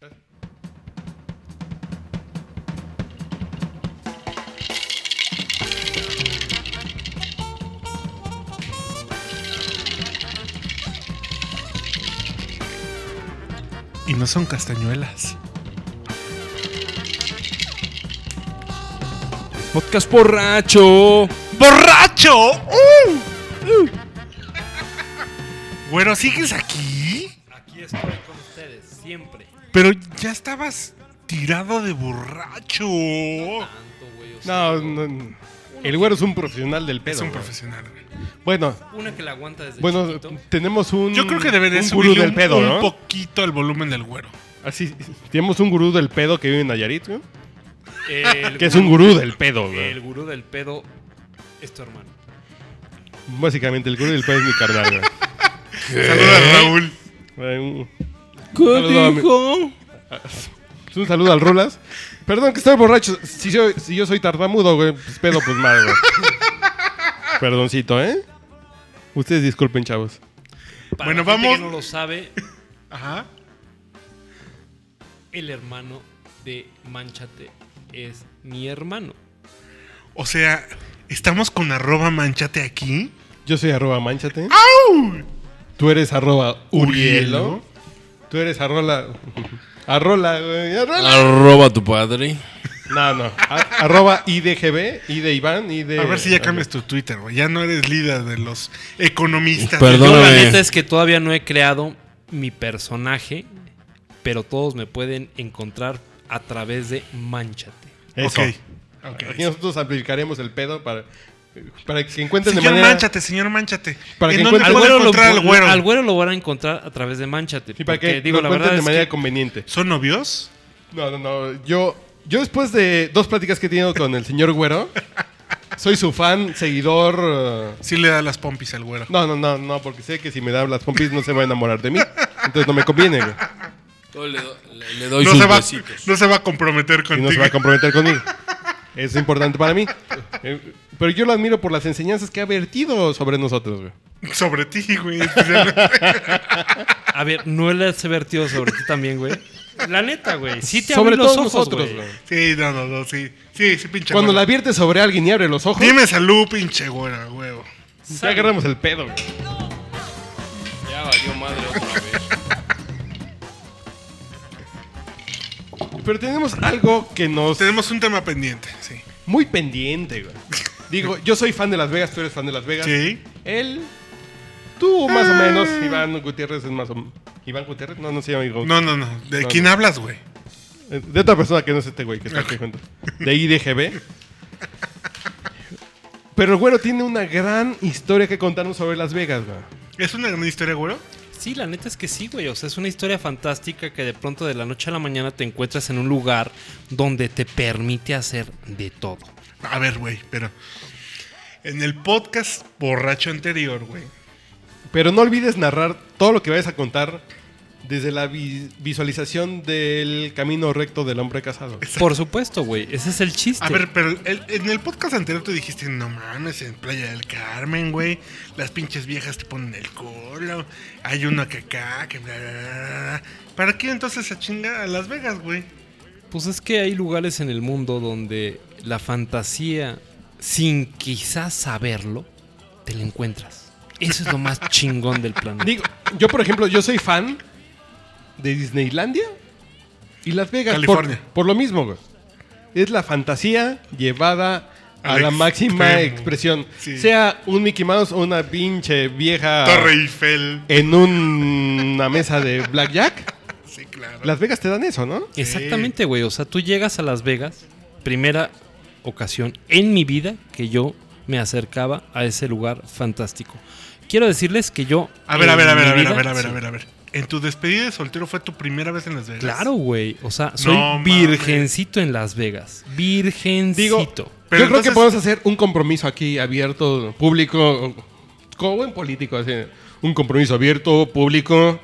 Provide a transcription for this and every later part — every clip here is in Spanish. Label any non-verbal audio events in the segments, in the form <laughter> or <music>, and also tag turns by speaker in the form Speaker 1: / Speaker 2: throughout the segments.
Speaker 1: Gracias.
Speaker 2: Y no son castañuelas.
Speaker 3: Podcast borracho.
Speaker 2: ¡Borracho! ¡Uh! ¡Uh! Güero, ¿sigues aquí?
Speaker 3: Aquí estoy siempre.
Speaker 2: Pero ya estabas tirado de borracho.
Speaker 3: Tanto, güey. o sea,
Speaker 1: No, no, el güero es un profesional del pedo.
Speaker 2: Es un
Speaker 1: güey.
Speaker 2: profesional. güey.
Speaker 1: Bueno,
Speaker 3: Una que la aguanta desde
Speaker 1: bueno,
Speaker 3: chiquito.
Speaker 1: tenemos un.
Speaker 2: Yo creo que debería
Speaker 1: un gurú
Speaker 2: subirle
Speaker 1: del
Speaker 2: un,
Speaker 1: pedo,
Speaker 2: un poquito el volumen del güero.
Speaker 1: Así, tenemos un gurú del pedo que vive en Nayarit, ¿no?
Speaker 3: El
Speaker 1: Que es un gurú del pedo, güey.
Speaker 3: El gurú del pedo es tu hermano.
Speaker 1: Básicamente, el gurú del pedo es mi carnal, güey. <laughs>
Speaker 2: Saluda a Raúl.
Speaker 1: Un-
Speaker 3: ¿Qué
Speaker 1: mi- <laughs> Un saludo al Rulas. Perdón que estoy borracho. Si yo, si yo soy tartamudo, güey, pues pedo, pues mal, güey. Perdoncito, ¿eh? Ustedes disculpen, chavos.
Speaker 3: Para
Speaker 2: Bueno,
Speaker 3: la gente
Speaker 2: vamos-
Speaker 3: que no lo sabe,
Speaker 2: Ajá.
Speaker 3: el hermano de Manchate es mi hermano.
Speaker 2: O sea, estamos con arroba manchate aquí.
Speaker 1: Yo soy arroba manchate. Tú eres arroba urielo. Tú eres arrola... Arrola, güey. Arrola.
Speaker 4: Arroba tu padre.
Speaker 1: No, no. A- arroba IDGB, I de Iván, I de...
Speaker 2: A ver si ya cambias tu Twitter, güey. Ya no eres líder de los economistas.
Speaker 4: Perdón.
Speaker 3: Yo la
Speaker 4: Perdóname.
Speaker 3: neta es que todavía no he creado mi personaje, pero todos me pueden encontrar a través de Manchate.
Speaker 1: Eso.
Speaker 2: Ok. ok.
Speaker 1: Aquí nosotros amplificaremos el pedo para, para que encuentren de
Speaker 2: Señor
Speaker 1: manera...
Speaker 2: Manchate, señor Manchate.
Speaker 1: Para
Speaker 2: ¿En
Speaker 1: que
Speaker 2: dónde
Speaker 1: encuentre-
Speaker 2: puedo
Speaker 3: Al güero, lo,
Speaker 2: al güero?
Speaker 3: al güero lo van a encontrar a través de Manchate.
Speaker 1: Y para
Speaker 3: porque,
Speaker 1: que
Speaker 3: digo,
Speaker 1: lo
Speaker 3: la
Speaker 1: encuentren
Speaker 3: verdad
Speaker 1: de
Speaker 3: es
Speaker 1: manera
Speaker 3: que
Speaker 1: conveniente.
Speaker 2: ¿Son novios?
Speaker 1: No, no, no. Yo, yo después de dos pláticas que he tenido con el señor Güero, soy su fan, seguidor. uh,
Speaker 2: Sí le da las pompis al güero.
Speaker 1: No, no, no, no, porque sé que si me da las pompis no se va a enamorar de mí. Entonces no me conviene, güey.
Speaker 4: Yo le, do- le- le doy
Speaker 2: No
Speaker 4: sus
Speaker 2: se, va,
Speaker 4: besitos.
Speaker 2: no se va a comprometer
Speaker 1: Y
Speaker 2: contigo.
Speaker 1: no se va a comprometer conmigo. Es importante para mí. Pero yo lo admiro por las enseñanzas que ha vertido sobre nosotros, güey. <laughs>
Speaker 2: Sobre ti, güey.
Speaker 3: A ver, no le has vertido sobre ti también, güey. La neta, güey. Sí te
Speaker 1: sobre
Speaker 3: los
Speaker 1: todos
Speaker 3: ojos,
Speaker 1: nosotros,
Speaker 3: güey.
Speaker 2: sí, no, no, no, sí. Sí, sí, pinche
Speaker 1: Cuando la
Speaker 2: güero.
Speaker 1: adviertes sobre alguien y abre los ojos,
Speaker 2: Dime salud, pinche güero, huevo.
Speaker 1: ya agarramos el pedo, güey.
Speaker 4: Ya valió madre otra vez.
Speaker 1: Pero tenemos algo que nos...
Speaker 2: Tenemos un tema pendiente, sí.
Speaker 1: Muy pendiente, güey. Digo, yo soy fan de Las Vegas, tú eres fan de Las Vegas.
Speaker 2: Sí.
Speaker 1: Él, tú más o menos, Iván Gutiérrez es más o menos... ¿Iván Gutiérrez? No, no se llama Iván.
Speaker 2: No, no, no. ¿De
Speaker 1: No,
Speaker 2: quién
Speaker 1: no.
Speaker 2: hablas, güey?
Speaker 1: Eh, De otra persona que no es este güey que está aquí junto. De IDGB. Pero el güero tiene una gran historia que contarnos sobre Las Vegas, güey.
Speaker 2: ¿Es una gran historia, güero?
Speaker 3: Sí, la neta es que sí, güey. O sea, es una historia fantástica que de pronto de la noche a la mañana te encuentras en un lugar donde te permite hacer de todo.
Speaker 2: A ver, güey, pero... En el podcast borracho anterior, güey.
Speaker 1: Pero no olvides narrar todo lo que vayas a contar desde la vi- visualización del camino recto del hombre casado.
Speaker 3: Por supuesto, güey. Ese es el chiste.
Speaker 2: A ver, pero el- en el podcast anterior tú dijiste, no mames, en Playa del Carmen, güey, las pinches viejas te ponen el culo, hay uno que acá, que bla, bla, bla, bla, bla. ¿Para qué entonces se chinga a Las Vegas, güey?
Speaker 3: Pues es que hay lugares en el mundo donde la fantasía, sin quizás saberlo, te la encuentras. Eso es lo más <laughs> chingón del planeta.
Speaker 1: Digo, yo por ejemplo, yo soy fan de Disneylandia y Las Vegas. por-
Speaker 2: California.
Speaker 1: Por, lo mismo, güey. Es la fantasía llevada a
Speaker 2: Al
Speaker 1: la máxima
Speaker 2: extremo.
Speaker 1: expresión.
Speaker 2: Sí.
Speaker 1: Sea un Mickey Mouse o una pinche vieja
Speaker 2: Torre Eiffel.
Speaker 1: en un- una mesa de blackjack.
Speaker 2: Sí, claro.
Speaker 1: Las Vegas te dan eso, ¿no?
Speaker 3: Exactamente, güey. O sea, tú llegas a Las Vegas, primera ocasión en mi vida que yo me acercaba a ese lugar fantástico. Quiero decirles que yo.
Speaker 2: A ver, a ver, a
Speaker 3: en
Speaker 2: ver, a ver, a ver, a ver,
Speaker 3: sí.
Speaker 2: a ver, a ver. En tu despedida de soltero fue tu primera vez en Las Vegas.
Speaker 3: Claro, güey. O sea, soy
Speaker 2: No
Speaker 3: virgencito en Las Vegas. Virgencito.
Speaker 1: Digo,
Speaker 2: Pero
Speaker 1: yo creo
Speaker 2: entonces-
Speaker 1: que podemos hacer un compromiso aquí abierto, público, como buen político, así, un compromiso abierto, público,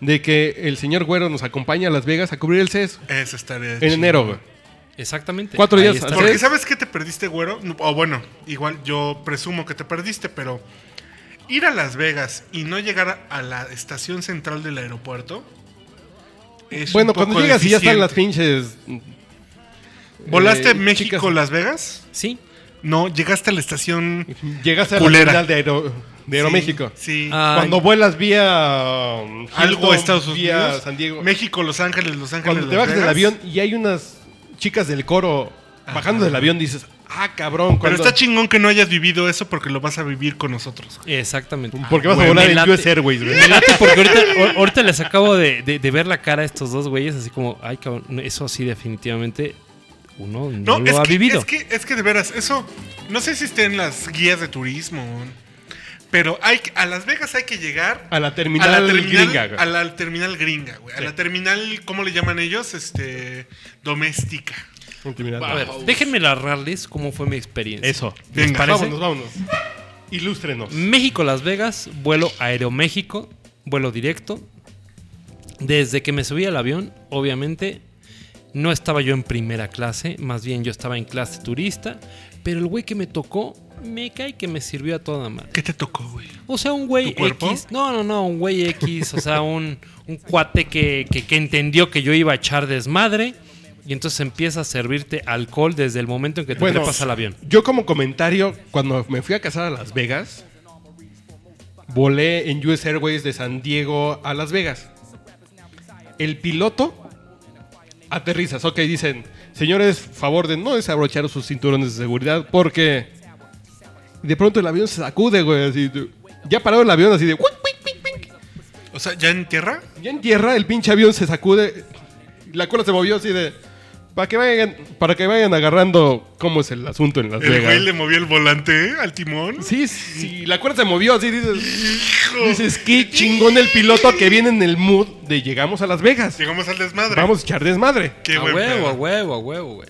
Speaker 1: de que el señor Güero nos acompañe a Las Vegas a cubrir el CES
Speaker 2: Eso estaría
Speaker 1: en
Speaker 2: chido.
Speaker 1: enero, güey.
Speaker 3: Exactamente.
Speaker 1: Cuatro días
Speaker 2: Porque. ¿sabes qué te perdiste, güero? O bueno, igual yo presumo que te perdiste, pero ir a Las Vegas y no llegar a la estación central del aeropuerto Es
Speaker 1: Bueno,
Speaker 2: un poco
Speaker 1: cuando llegas y ya están las pinches.
Speaker 2: ¿Volaste
Speaker 1: eh,
Speaker 2: México-Las Vegas?
Speaker 3: Sí.
Speaker 2: No, llegaste a la estación.
Speaker 1: Llegaste a la
Speaker 2: Culera.
Speaker 1: terminal de, Aero, de Aeroméxico.
Speaker 2: Sí.
Speaker 1: Cuando vuelas vía. um,
Speaker 2: Algo Estados
Speaker 1: vía
Speaker 2: Unidos.
Speaker 1: San Diego.
Speaker 2: México, Los Ángeles, Los Ángeles.
Speaker 1: Cuando te
Speaker 2: Las
Speaker 1: bajas del avión y hay unas chicas del coro bajando del avión, dices, ah, cabrón.
Speaker 2: Pero está chingón que no hayas vivido eso porque lo vas a vivir con nosotros.
Speaker 3: Exactamente.
Speaker 1: Porque vas a volar en
Speaker 3: late-
Speaker 1: US Airways, güey.
Speaker 3: Me late porque ahorita, <laughs> ahor- ahorita les acabo de, de- de ver la cara a estos dos güeyes, así como, ay, cabrón, eso sí, definitivamente uno no,
Speaker 2: No,
Speaker 3: lo
Speaker 2: es,
Speaker 3: ha
Speaker 2: que,
Speaker 3: vivido.
Speaker 2: es que es que de veras, eso. No sé si esté en las guías de turismo. Pero hay a Las Vegas hay que llegar
Speaker 1: A la
Speaker 2: a
Speaker 1: terminal,
Speaker 2: la terminal
Speaker 1: gringa, güey.
Speaker 2: A la terminal gringa, güey. A la terminal, ¿cómo le llaman ellos? Este. Doméstica.
Speaker 1: Terminal.
Speaker 3: A ver, déjenme narrarles cómo fue mi experiencia.
Speaker 1: Eso.
Speaker 2: Venga,
Speaker 3: parece?
Speaker 1: Vámonos, vámonos. Ilústrenos.
Speaker 3: México, Las Vegas, vuelo Aeroméxico, vuelo directo. Desde que me subí al avión, obviamente, no estaba yo en primera clase, más bien yo estaba en clase turista, pero el güey que me tocó, me cae que me sirvió a toda madre.
Speaker 2: ¿Qué te tocó, güey?
Speaker 3: O sea, un güey
Speaker 2: ¿Tu cuerpo?
Speaker 3: X. No, no, no, un güey X. o sea, un, un cuate que, que- que entendió que yo iba a echar desmadre. Y entonces empieza a servirte alcohol desde el momento en que te
Speaker 1: Bueno,
Speaker 3: trepas al avión.
Speaker 1: Yo como comentario, cuando me fui a casar a Las Vegas, volé en US Airways de San Diego a Las Vegas. El piloto aterrizas, ok, dicen, señores, favor de no desabrochar sus cinturones de seguridad porque de pronto el avión se sacude, güey, así, ya parado el avión así de...
Speaker 2: O sea, ¿ya en tierra?
Speaker 1: Ya en tierra el pinche avión se sacude, la cola se movió así de... Para que vayan, para que vayan agarrando cómo es el asunto en Las
Speaker 2: El
Speaker 1: Vegas.
Speaker 2: güey le movió el volante ¿eh? al timón.
Speaker 1: Sí, sí, la cuerda se movió así, dices, dices, qué chingón el piloto que viene en el mood de llegamos a Las Vegas.
Speaker 2: Llegamos al desmadre.
Speaker 1: Vamos a echar desmadre.
Speaker 2: Qué
Speaker 3: a
Speaker 2: buen
Speaker 3: huevo, a huevo, a huevo, güey.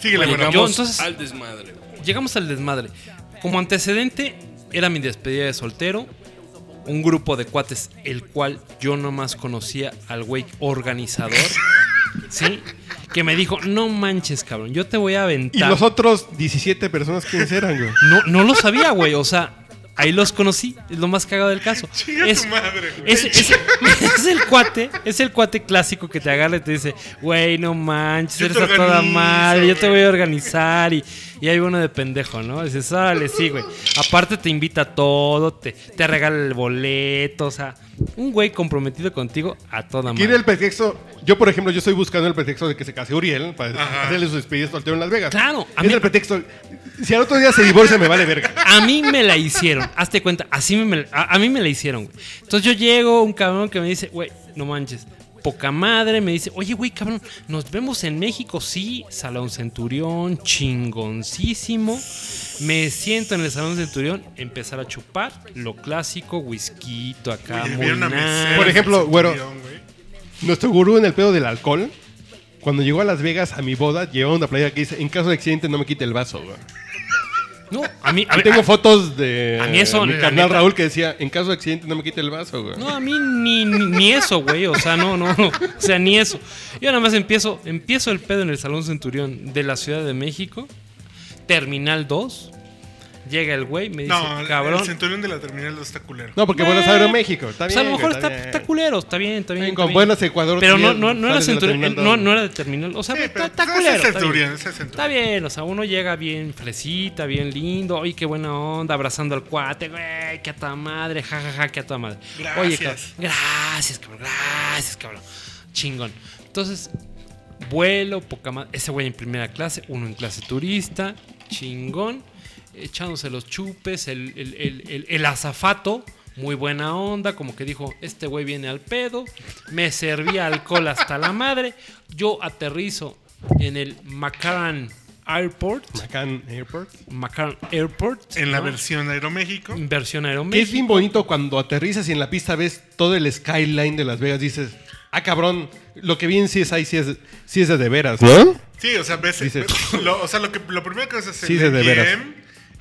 Speaker 2: Síguele,
Speaker 3: Bueno, yo-
Speaker 4: Llegamos
Speaker 3: entonces-
Speaker 4: al desmadre.
Speaker 3: Llegamos al desmadre. Como antecedente, era mi despedida de soltero. Un grupo de cuates, el cual yo nomás conocía al güey organizador. <laughs> ¿Sí? Que me dijo, no manches, cabrón, yo te voy a
Speaker 1: Y
Speaker 3: aventar.
Speaker 1: los otros 17 personas, ¿quiénes eran, güey?
Speaker 3: No, no lo sabía, güey. O sea, ahí los conocí. Es lo más cagado del caso. <laughs> Es,
Speaker 2: tu madre, güey.
Speaker 3: es, es- <laughs> es el cuate, es el cuate clásico que te agarra y te dice, güey, no manches,
Speaker 2: Yo
Speaker 3: eres a toda madre, yo te
Speaker 2: güey".
Speaker 3: voy a organizar. Y, y hay uno de pendejo, ¿no? Dices, órale, sí, güey. Aparte te invita a todo, te, te regala el boleto, o sea, un güey comprometido contigo a toda
Speaker 1: Quiere
Speaker 3: madre.
Speaker 1: el pretexto. Yo, por ejemplo, yo estoy buscando el pretexto de que se case Uriel para
Speaker 2: Ajá.
Speaker 1: hacerle su despedida soltero en Las Vegas.
Speaker 3: Claro, a
Speaker 1: es
Speaker 3: mí-
Speaker 1: el pretexto. Si al otro día se divorcia, me vale verga.
Speaker 3: A mí me la hicieron. Hazte cuenta, así me, a, a mí me la hicieron, güey. Entonces yo llego, un cabrón que me dice, güey, no manches. Poca madre, me dice, oye, güey, cabrón, nos vemos en México, sí, Salón Centurión, chingoncísimo. Me siento en el Salón Centurión, empezar a chupar, lo clásico, whisky acá, muy nice.
Speaker 1: Por ejemplo, güero.
Speaker 2: güey.
Speaker 1: Nuestro gurú en el pedo del alcohol, cuando llegó a Las Vegas a mi boda, llevaba una playa que dice: En caso de accidente, no me quite el vaso, güey.
Speaker 3: No, a mí, a ver,
Speaker 1: tengo
Speaker 3: a-
Speaker 1: fotos de
Speaker 3: a mí eso,
Speaker 1: mi carnal
Speaker 3: neta-
Speaker 1: Raúl que decía: En caso de accidente, no me quite el vaso, güey.
Speaker 3: No, a mí ni, ni, ni eso, güey. O sea, no, no, no. O sea, ni eso. Yo nada más empiezo, empiezo el pedo en el Salón Centurión de la Ciudad de México. Terminal 2. Llega el güey, me dice,
Speaker 2: No, el
Speaker 3: cabrón.
Speaker 2: centurión de la terminal 2 está culero.
Speaker 1: No, porque
Speaker 3: Güey.
Speaker 1: vuelas a Aeroméxico. Está
Speaker 3: Pues
Speaker 1: bien.
Speaker 3: a lo mejor está,
Speaker 1: bien.
Speaker 3: está culero, está bien, está bien.
Speaker 1: Bien,
Speaker 3: está
Speaker 1: con
Speaker 3: bien.
Speaker 1: buenas Ecuador.
Speaker 3: Pero no, no, no era centurión, no, no era de terminal. O sea,
Speaker 2: Sí,
Speaker 3: está, está
Speaker 2: ese
Speaker 3: culero.
Speaker 2: es
Speaker 3: está bien.
Speaker 2: centurión, ese es centurión.
Speaker 3: Está bien, o sea, uno llega bien fresita, bien lindo. Oye, qué buena onda, abrazando al cuate, güey, que a toda madre, jajaja, que a toda madre. Oye, cabrón,
Speaker 2: Gracias.
Speaker 3: gracias, cabrón, gracias, cabrón. Chingón. Entonces, vuelo, poca madre. Ese güey en primera clase, uno en clase turista, chingón. Echándose los chupes, el, el, el, el- el azafato. Muy buena onda, como que dijo, este güey viene al pedo, me servía alcohol hasta la madre, yo aterrizo en el McCarran Airport,
Speaker 1: Macan Airport.
Speaker 3: McCarran Airport,
Speaker 2: En la versión Aeroméxico.
Speaker 3: versión
Speaker 1: Que es bien
Speaker 3: Aeroméxico.
Speaker 1: bonito cuando aterrizas y en la pista ves todo el skyline de Las Vegas. Dices, ah, cabrón, lo que bien sí es ahí, sí es, sí es de, de veras. ¿No?
Speaker 2: Sí, o sea, ves,
Speaker 1: Dices-
Speaker 2: ves- <laughs> lo, o sea, lo, que, lo primero que ves es
Speaker 1: Sí,
Speaker 2: el
Speaker 1: de de veras.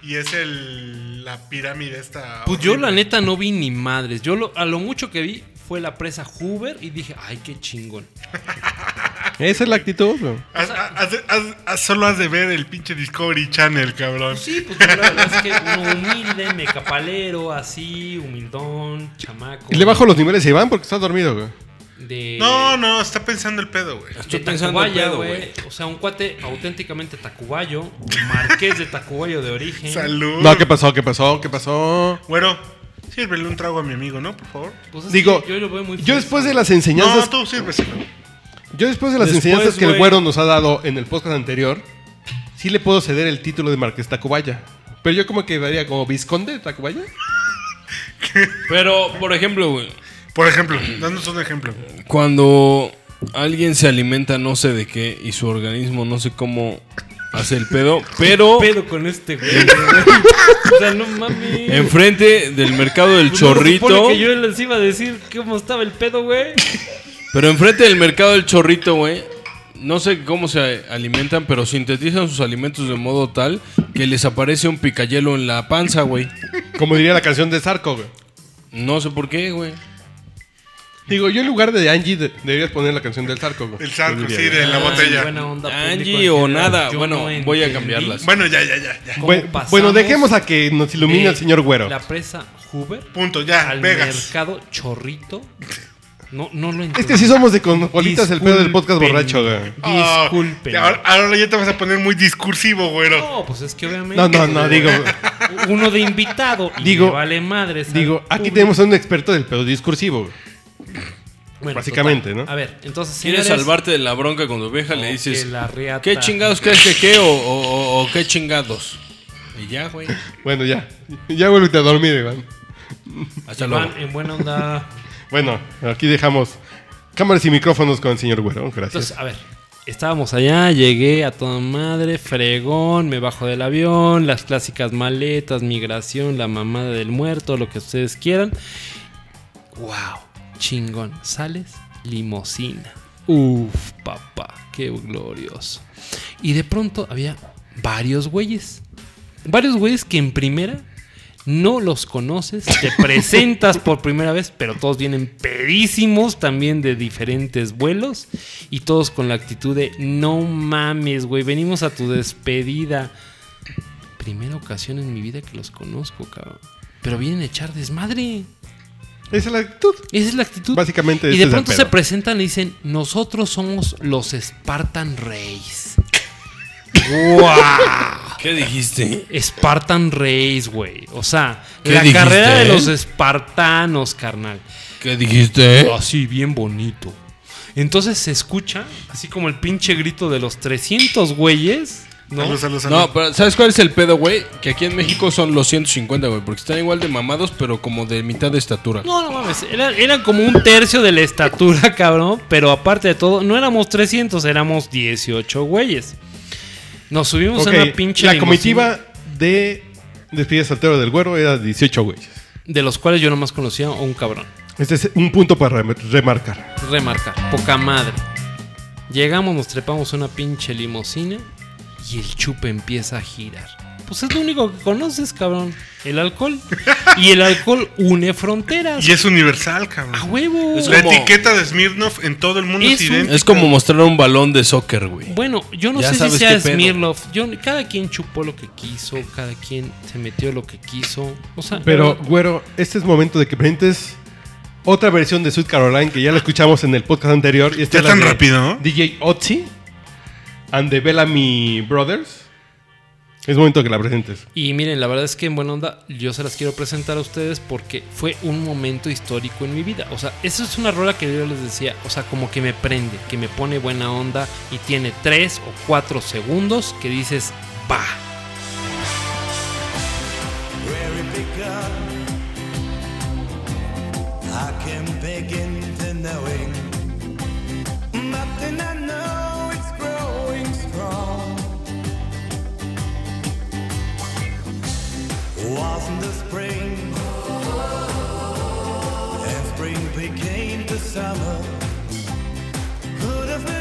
Speaker 2: Y es el, la pirámide esta.
Speaker 3: Pues yo la neta no vi ni madres. Yo lo, a lo mucho que vi fue la presa Hoover y dije, ay, qué chingón. <laughs>
Speaker 1: Esa es la actitud, güey.
Speaker 2: Haz- haz- haz- haz- solo has de ver el pinche Discovery Channel, cabrón.
Speaker 3: Sí, pues la verdad es que uno humilde, mecapalero, así, humildón, chamaco.
Speaker 1: Y le bajo los niveles a Iván porque está dormido, güey.
Speaker 3: De
Speaker 2: No, no, está pensando el pedo, güey.
Speaker 3: de
Speaker 5: Estoy pensando el pedo,
Speaker 3: güey. O sea, un cuate auténticamente tacubayo, marqués de Tacubayo de origen.
Speaker 2: Salud.
Speaker 1: No, ¿qué pasó? ¿Qué pasó? ¿Qué pasó?
Speaker 2: Güero, sírvele un trago a mi amigo, ¿no? Por favor.
Speaker 3: Pues es
Speaker 1: Digo,
Speaker 3: que yo lo veo muy
Speaker 1: yo después de las
Speaker 2: No,
Speaker 1: enseñanzas,
Speaker 2: tú sírveselo.
Speaker 1: yo después de las
Speaker 5: Después,
Speaker 1: enseñanzas que el güero nos ha dado en el podcast anterior, sí le puedo ceder el título de Marqués Tacubaya. Pero yo como que daría como Visconde de Tacubaya. <laughs>
Speaker 5: Pero, por ejemplo, güey,
Speaker 2: Por ejemplo, danos un ejemplo.
Speaker 5: cuando alguien se alimenta no sé de qué y su organismo no sé cómo hace el pedo, <laughs> pero
Speaker 3: pedo con este güey. <laughs> o sea, no mames.
Speaker 5: enfrente del mercado del
Speaker 3: Pues no se
Speaker 5: chorrito,
Speaker 3: supone que yo les iba a decir cómo estaba el pedo, güey.
Speaker 5: pero enfrente del mercado del chorrito, güey, no sé cómo se alimentan, pero sintetizan sus alimentos de modo tal que les aparece un picayelo en la panza, güey.
Speaker 1: Como diría la canción de Zarco, güey.
Speaker 5: No sé por qué, güey.
Speaker 1: Digo, yo en lugar de Angie de- deberías poner la canción del Zarco, güey.
Speaker 2: El sarco,
Speaker 1: Yo diría,
Speaker 2: sí, de la
Speaker 3: Ay,
Speaker 2: botella.
Speaker 3: buena onda, público
Speaker 5: Angie o
Speaker 3: general.
Speaker 5: nada.
Speaker 3: Yo
Speaker 5: Bueno,
Speaker 3: no
Speaker 5: voy a
Speaker 3: entendí
Speaker 5: cambiarlas.
Speaker 2: Bueno, ya, ya, ya, ya.
Speaker 3: cómo
Speaker 1: Bueno,
Speaker 3: pasamos
Speaker 1: bueno, dejemos a que nos ilumine
Speaker 3: de
Speaker 1: el señor güero.
Speaker 3: La presa Hoover
Speaker 2: Punto, ya,
Speaker 3: al
Speaker 2: Vegas.
Speaker 3: mercado Chorrito. No, no lo
Speaker 1: Es
Speaker 3: entendí.
Speaker 1: que sí somos de cosmopolitas el pedo del podcast borracho, güey.
Speaker 2: Ah,
Speaker 3: Disculpen.
Speaker 2: ahora, ahora ya te vas a poner muy discursivo, güero.
Speaker 3: No, pues es que obviamente.
Speaker 1: No, no, no, digo,
Speaker 3: Uno de invitado. Y
Speaker 1: Digo-
Speaker 3: le vale madre.
Speaker 1: digo, aquí tenemos a un experto del pedo discursivo, güey. Básicamente, ¿no?
Speaker 3: A ver, entonces.
Speaker 5: ¿Quieres
Speaker 3: señores,
Speaker 5: salvarte de la bronca cuando vieja?
Speaker 3: no,
Speaker 5: Le dices,
Speaker 3: que la riata-
Speaker 5: ¿qué chingados crees que qué o, o- o- o qué chingados? Y ya, güey.
Speaker 1: Bueno, ya. Ya vuelve a dormir, Iván.
Speaker 5: Hasta
Speaker 3: Iván,
Speaker 5: luego.
Speaker 3: en buena onda.
Speaker 1: Bueno, aquí dejamos cámaras y micrófonos con el señor güero. Gracias.
Speaker 3: Entonces, a ver, estábamos allá, llegué a toda madre, fregón, me bajo del avión, las clásicas maletas, migración, la mamada del muerto, lo que ustedes quieran. Wow, chingón. Sales, limosina. Uf, papá, qué glorioso. Y de pronto había varios güeyes. Varios güeyes que en primera no los conoces, te <laughs> presentas por primera vez, pero todos vienen pedísimos también de diferentes vuelos y todos con la actitud de no mames, güey, venimos a tu despedida. Primera ocasión en mi vida que los conozco, cabrón. Pero vienen a echar desmadre.
Speaker 1: Esa es la actitud.
Speaker 3: Esa es la actitud.
Speaker 1: Básicamente
Speaker 3: Y
Speaker 1: ese
Speaker 3: de pronto se presentan y dicen, nosotros somos los Spartan Race. ¡Guau!
Speaker 5: ¿Qué dijiste?
Speaker 3: Spartan Race, güey. O sea,
Speaker 5: ¿Qué
Speaker 3: la
Speaker 5: dijiste,
Speaker 3: carrera de
Speaker 5: eh?
Speaker 3: los espartanos, carnal.
Speaker 5: ¿Qué dijiste?
Speaker 3: Así, bien bonito. Entonces se escucha, así como el pinche grito de los 300 güeyes, ¿no?
Speaker 2: Salud, salud, salud.
Speaker 5: No, pero ¿sabes cuál es el pedo, güey? Que aquí en México son los 150, güey. Porque están igual de mamados, pero como de mitad de estatura.
Speaker 3: No, no mames, era- eran como un tercio de la estatura, <laughs> cabrón. Pero aparte de todo, no éramos 300, éramos 18 güeyes. Nos subimos
Speaker 1: Ok,
Speaker 3: a una pinche
Speaker 1: la
Speaker 3: limusina,
Speaker 1: comitiva de despedida soltero del güero era 18 güeyes.
Speaker 3: De los cuales yo nomás conocía a un cabrón.
Speaker 1: Este es un punto para rem- remarcar.
Speaker 3: remarcar, poca madre. Llegamos, nos trepamos a una pinche limusina y el chupe empieza a girar. Pues es lo único que conoces, cabrón. El alcohol. <laughs> Y el alcohol une fronteras.
Speaker 2: Y es universal, cabrón.
Speaker 3: ¡A huevo!
Speaker 5: Es
Speaker 2: La
Speaker 5: como-
Speaker 2: etiqueta de Smirnoff en todo el mundo es,
Speaker 3: Es un-
Speaker 2: idéntica.
Speaker 5: Es como mostrar un balón de soccer, güey.
Speaker 3: Bueno, yo no
Speaker 5: Ya
Speaker 3: sé si
Speaker 5: sabes
Speaker 3: sea
Speaker 5: qué pedo.
Speaker 3: Smirnoff. Yo, cada quien chupó lo que quiso, cada quien se metió lo que quiso. O sea,
Speaker 1: Pero, güero, este es momento de que presentes otra versión de Sweet Caroline que ya la escuchamos en el podcast anterior. Y esta
Speaker 2: ¿Ya
Speaker 1: es la
Speaker 2: tan
Speaker 1: de
Speaker 2: rápido?
Speaker 1: DJ Otzi and the Bellamy Brothers. Es momento que la presentes.
Speaker 3: Y miren, la verdad es que en buena onda yo se las quiero presentar a ustedes porque fue un momento histórico en mi vida. O sea, eso es una rola que yo les decía, o sea, como que me prende, que me pone buena onda y tiene tres o cuatro segundos que dices, va.
Speaker 6: where it begun. I can begin to knowing, but Wasn't the spring, and spring became the summer. Could have believed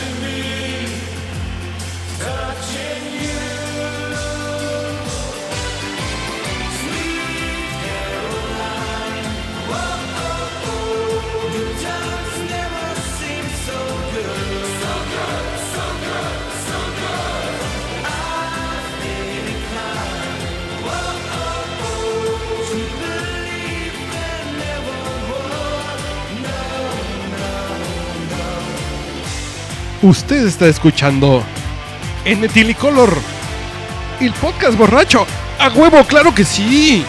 Speaker 6: to me.
Speaker 1: Usted está escuchando en el podcast borracho. ¡A huevo, claro que sí!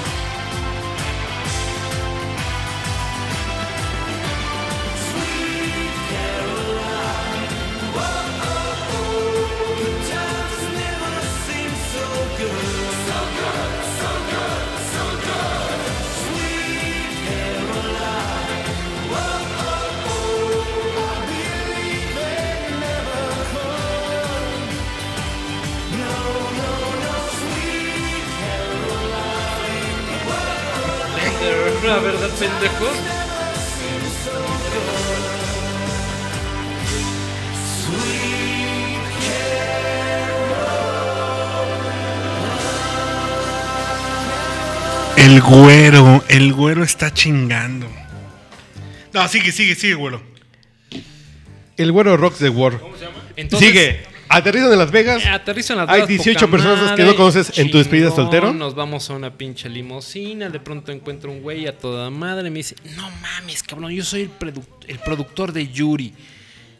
Speaker 2: El güero, el güero está chingando. No, sigue, sigue, sigue, güero.
Speaker 1: El güero rocks the world.
Speaker 3: Entonces,
Speaker 1: Sigue. Aterrizan en Las Vegas.
Speaker 3: eh, Aterrizo en las
Speaker 1: Hay
Speaker 3: Vegas,
Speaker 1: 18
Speaker 3: poca
Speaker 1: personas que no conoces en tu despedida soltero.
Speaker 3: Nos vamos a una pinche limusina. De pronto encuentro un güey a toda madre. Me dice: No mames, cabrón. Yo soy el, produ- el productor de Yuri.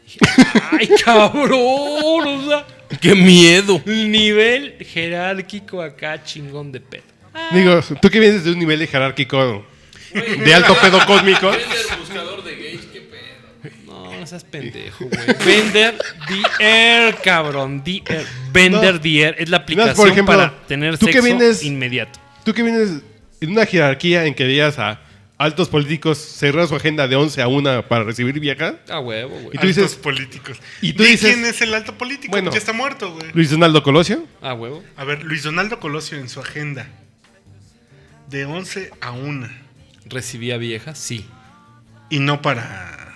Speaker 3: Dije, <laughs> Ay, cabrón. O sea,
Speaker 5: ¡Qué miedo!
Speaker 3: nivel jerárquico acá, chingón de pedo.
Speaker 1: Digo, tú que vienes de un nivel de jerárquico de alto pedo cósmico. <laughs>
Speaker 5: buscador de gays, qué pedo.
Speaker 3: No, no seas pendejo, güey. Vender the Air, cabrón. The Air. Vender
Speaker 1: No.
Speaker 3: the Air es la
Speaker 1: No,
Speaker 3: aplicación
Speaker 1: por ejemplo,
Speaker 3: para tener
Speaker 1: tú que
Speaker 3: sexo
Speaker 1: vienes-
Speaker 3: inmediato.
Speaker 1: Tú que vienes en una jerarquía en que veías a altos políticos cerrar su agenda de 11 a 1 para recibir vieja.
Speaker 3: A huevo, güey.
Speaker 1: Y tú dices-
Speaker 2: Altos políticos.
Speaker 1: y tú
Speaker 2: Di
Speaker 1: dices-
Speaker 2: quién es el alto político?
Speaker 1: Bueno.
Speaker 2: ya está muerto, güey.
Speaker 1: Luis Donaldo Colosio.
Speaker 3: A huevo.
Speaker 2: A ver, Luis Donaldo Colosio en su agenda. De 11 a 1.
Speaker 3: ¿Recibía viejas? Sí.
Speaker 2: Y no para...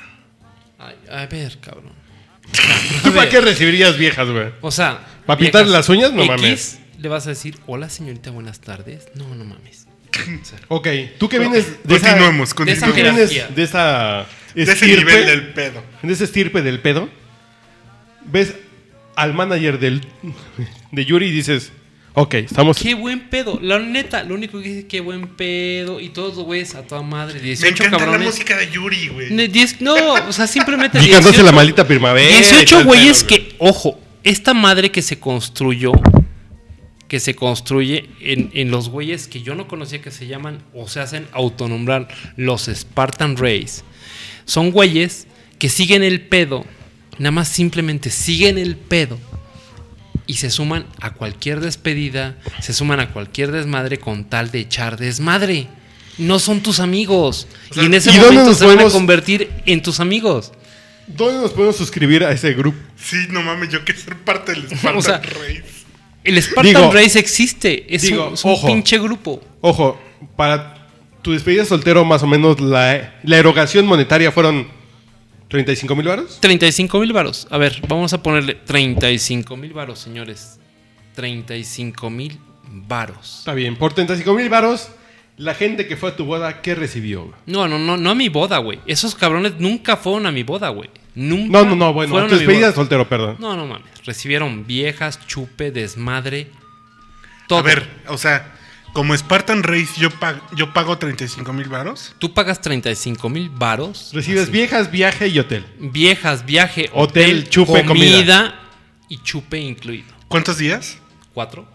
Speaker 3: Ay, a ver, cabrón.
Speaker 1: ¿Tú <laughs> para qué recibirías viejas, güey?
Speaker 3: O sea.
Speaker 1: ¿Pa pintarle
Speaker 3: viejas
Speaker 1: las uñas? No
Speaker 3: X,
Speaker 1: mames.
Speaker 3: Le vas a decir, hola señorita, buenas tardes. No, no mames. O sea,
Speaker 1: Ok, tú que vienes de esa,
Speaker 2: Continuemos,
Speaker 3: de esa
Speaker 1: tú que
Speaker 2: continuemos.
Speaker 1: vienes
Speaker 3: jerarquía.
Speaker 1: de esa
Speaker 2: De ese
Speaker 1: estirpe,
Speaker 2: nivel del pedo.
Speaker 1: de ese estirpe del pedo, ves al manager del, de Yuri y dices, ok, estamos...
Speaker 3: Qué buen pedo. La neta, lo único que dice, qué buen pedo. Y todos los güeyes a toda madre.
Speaker 2: Me
Speaker 3: 18
Speaker 2: encanta la
Speaker 3: cabrones.
Speaker 2: música de Yuri, güey.
Speaker 3: No, o sea, simplemente. 18
Speaker 1: la maldita primavera. y todo
Speaker 3: 18
Speaker 1: el
Speaker 3: güeyes que, ojo, esta madre que se construyó, que se construye en, en los güeyes que yo no conocía que se llaman o se hacen autonombrar los Spartan Race, son güeyes que siguen el pedo, nada más simplemente siguen el pedo y se suman a cualquier despedida, se suman a cualquier desmadre con tal de echar desmadre. No son tus amigos.
Speaker 2: sea,
Speaker 3: y en ese
Speaker 1: ¿y dónde
Speaker 3: momento se van a convertir en tus amigos.
Speaker 1: ¿Dónde nos podemos suscribir a ese grupo?
Speaker 2: Sí, no mames, yo quiero ser parte del Spartan <laughs>
Speaker 3: O sea,
Speaker 2: Race.
Speaker 3: El Spartan
Speaker 1: Digo-
Speaker 3: Race existe. Es
Speaker 1: digo,
Speaker 3: un, es un
Speaker 1: ojo.
Speaker 3: pinche grupo.
Speaker 1: Ojo, para tu despedida soltero, más o menos la, la erogación monetaria fueron 35 mil baros.
Speaker 3: 35 mil varos. A ver, vamos a ponerle 35 mil varos, señores. 35 mil varos.
Speaker 1: Está bien, por 35 mil baros, la gente que fue a tu boda, ¿qué recibió? güey?
Speaker 3: No, no, no, no a mi boda, güey. Esos cabrones nunca fueron a mi boda, güey. Nunca.
Speaker 1: No, no, no, bueno, a
Speaker 3: fueron
Speaker 1: tu
Speaker 3: mi
Speaker 1: despedida soltero, perdón.
Speaker 3: No, no mames. Recibieron viejas, chupe, desmadre. Todo.
Speaker 2: A ver, o sea, como Spartan Race yo, pag- yo pago 35 mil varos.
Speaker 3: Tú pagas 35 mil varos.
Speaker 1: Recibes
Speaker 3: así.
Speaker 1: viejas, viaje y hotel.
Speaker 3: Viejas, viaje,
Speaker 1: Hotel,
Speaker 3: hotel,
Speaker 1: chupe,
Speaker 3: comida, y chupe incluido.
Speaker 2: ¿Cuántos días?
Speaker 3: ¿Cuatro?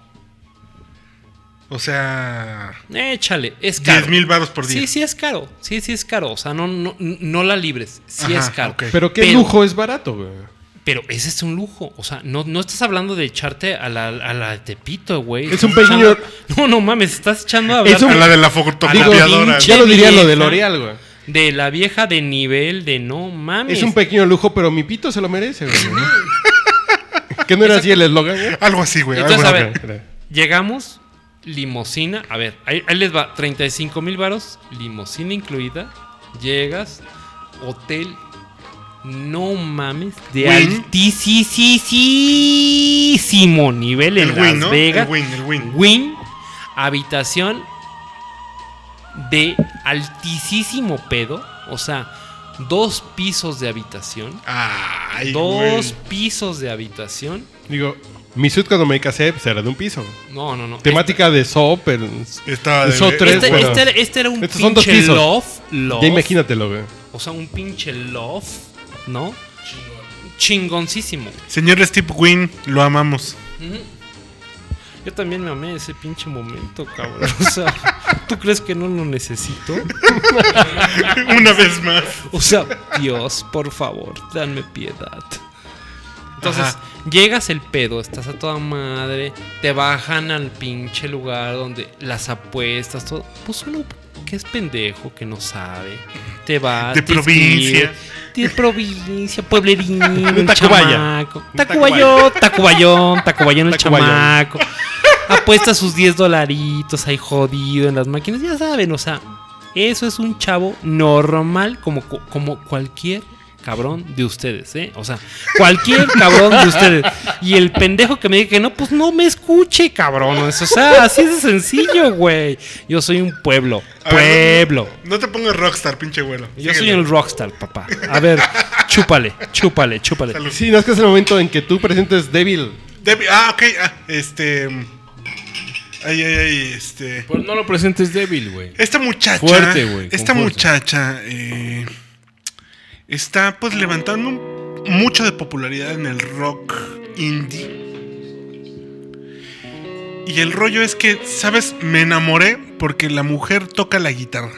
Speaker 2: O sea,
Speaker 3: Échale, es caro.
Speaker 2: 10 mil varos por día.
Speaker 3: Sí, sí es caro. Sí, sí es caro. O sea, no, no, no la libres. Sí
Speaker 2: Ajá,
Speaker 3: es caro.
Speaker 1: Pero qué
Speaker 3: Pero-
Speaker 1: lujo es barato, güey.
Speaker 3: Pero ese es un lujo. O sea, no, no estás hablando de echarte a la, a la de Tepito, güey.
Speaker 1: Es un pequeño-
Speaker 3: No, no mames, estás echando a hablar
Speaker 1: Es un-
Speaker 2: A la de la fotocopiadora.
Speaker 1: Ya lo diría lo de. L'Oreal, güey.
Speaker 3: de la vieja de nivel de no mames.
Speaker 1: Es un pequeño lujo, pero mi pito se lo merece, güey. <laughs> ¿Que no era así el eslogan, güey?
Speaker 2: Algo así, güey.
Speaker 3: Entonces,
Speaker 2: algo
Speaker 3: a
Speaker 2: así.
Speaker 3: ver, llegamos limosina. A ver, ahí, ahí les va. 35 mil varos, limosina incluida. Llegas, hotel. No mames, de altísimo nivel en
Speaker 2: El
Speaker 3: Las
Speaker 2: win, ¿no?
Speaker 3: Vegas.
Speaker 2: El win, el win.
Speaker 3: Win, habitación de altísimo pedo. O sea, dos pisos de habitación.
Speaker 2: Ay,
Speaker 3: dos
Speaker 2: güey.
Speaker 3: pisos de habitación.
Speaker 7: Digo, mi suite cuando me casé pues, era de un piso.
Speaker 3: No, no, no.
Speaker 7: Temática de So, pero.
Speaker 2: Estaba de
Speaker 7: tres,
Speaker 3: Este,
Speaker 7: bueno.
Speaker 3: este era, este era un
Speaker 7: son dos
Speaker 3: pinche
Speaker 7: pisos.
Speaker 3: loft, loft.
Speaker 7: Ya imagínatelo, güey.
Speaker 3: O sea, un pinche loft, ¿no? Chingoncísimo.
Speaker 2: Señor Steve Wynn, lo amamos.
Speaker 3: Yo también me amé ese pinche momento, cabrón. O sea, <laughs> ¿tú crees que no lo necesito? <laughs>
Speaker 2: Una vez más.
Speaker 3: O sea, Dios, por favor, danme piedad. Entonces,
Speaker 2: Ajá.
Speaker 3: llegas el pedo, estás a toda madre, te bajan al pinche lugar donde las apuestas, todo. Pues uno que es pendejo, que no sabe, te va.
Speaker 2: De
Speaker 3: te
Speaker 2: provincia.
Speaker 3: De provincia, pueblerín, <laughs> chamaco. Tacubayón, Tacubayón, Tacubayón el chamaco. Apuesta sus 10 dolaritos ahí jodido en las máquinas, ya saben, o sea, eso es un chavo normal como, como cualquier cabrón de ustedes, ¿eh? O sea, cualquier cabrón de ustedes. Y el pendejo que me diga que no, pues no me escuche, cabrón. O sea, así es de sencillo, güey. Yo soy un pueblo.
Speaker 2: Ver,
Speaker 3: Pueblo.
Speaker 2: No te pongas rockstar, pinche güero.
Speaker 3: Yo soy el rockstar, papá. A ver, chúpale, chúpale, chúpale.
Speaker 2: Salud.
Speaker 7: Sí, no es que es el momento en que tú presentes débil.
Speaker 2: Debbie- ah, ok. ah, este. Ay, ay, ay, este.
Speaker 5: Pues no lo presentes débil, güey.
Speaker 2: Esta muchacha.
Speaker 5: Fuerte, güey,
Speaker 2: Esta
Speaker 5: fuerza.
Speaker 2: muchacha. eh, está pues levantando un- mucho de popularidad en el rock indie. Y el rollo es que, ¿sabes? Me enamoré porque la mujer toca la guitarra.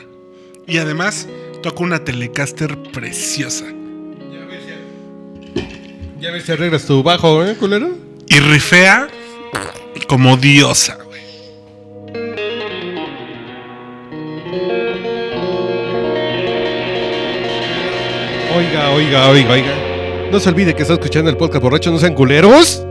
Speaker 2: Y además toca una Telecaster preciosa.
Speaker 7: Ya ves si arreglas tu bajo, ¿eh, culero?
Speaker 2: Y rifea como diosa,
Speaker 7: Oiga, oiga, oiga, oiga. No se olvide que está escuchando el podcast borracho, no sean culeros.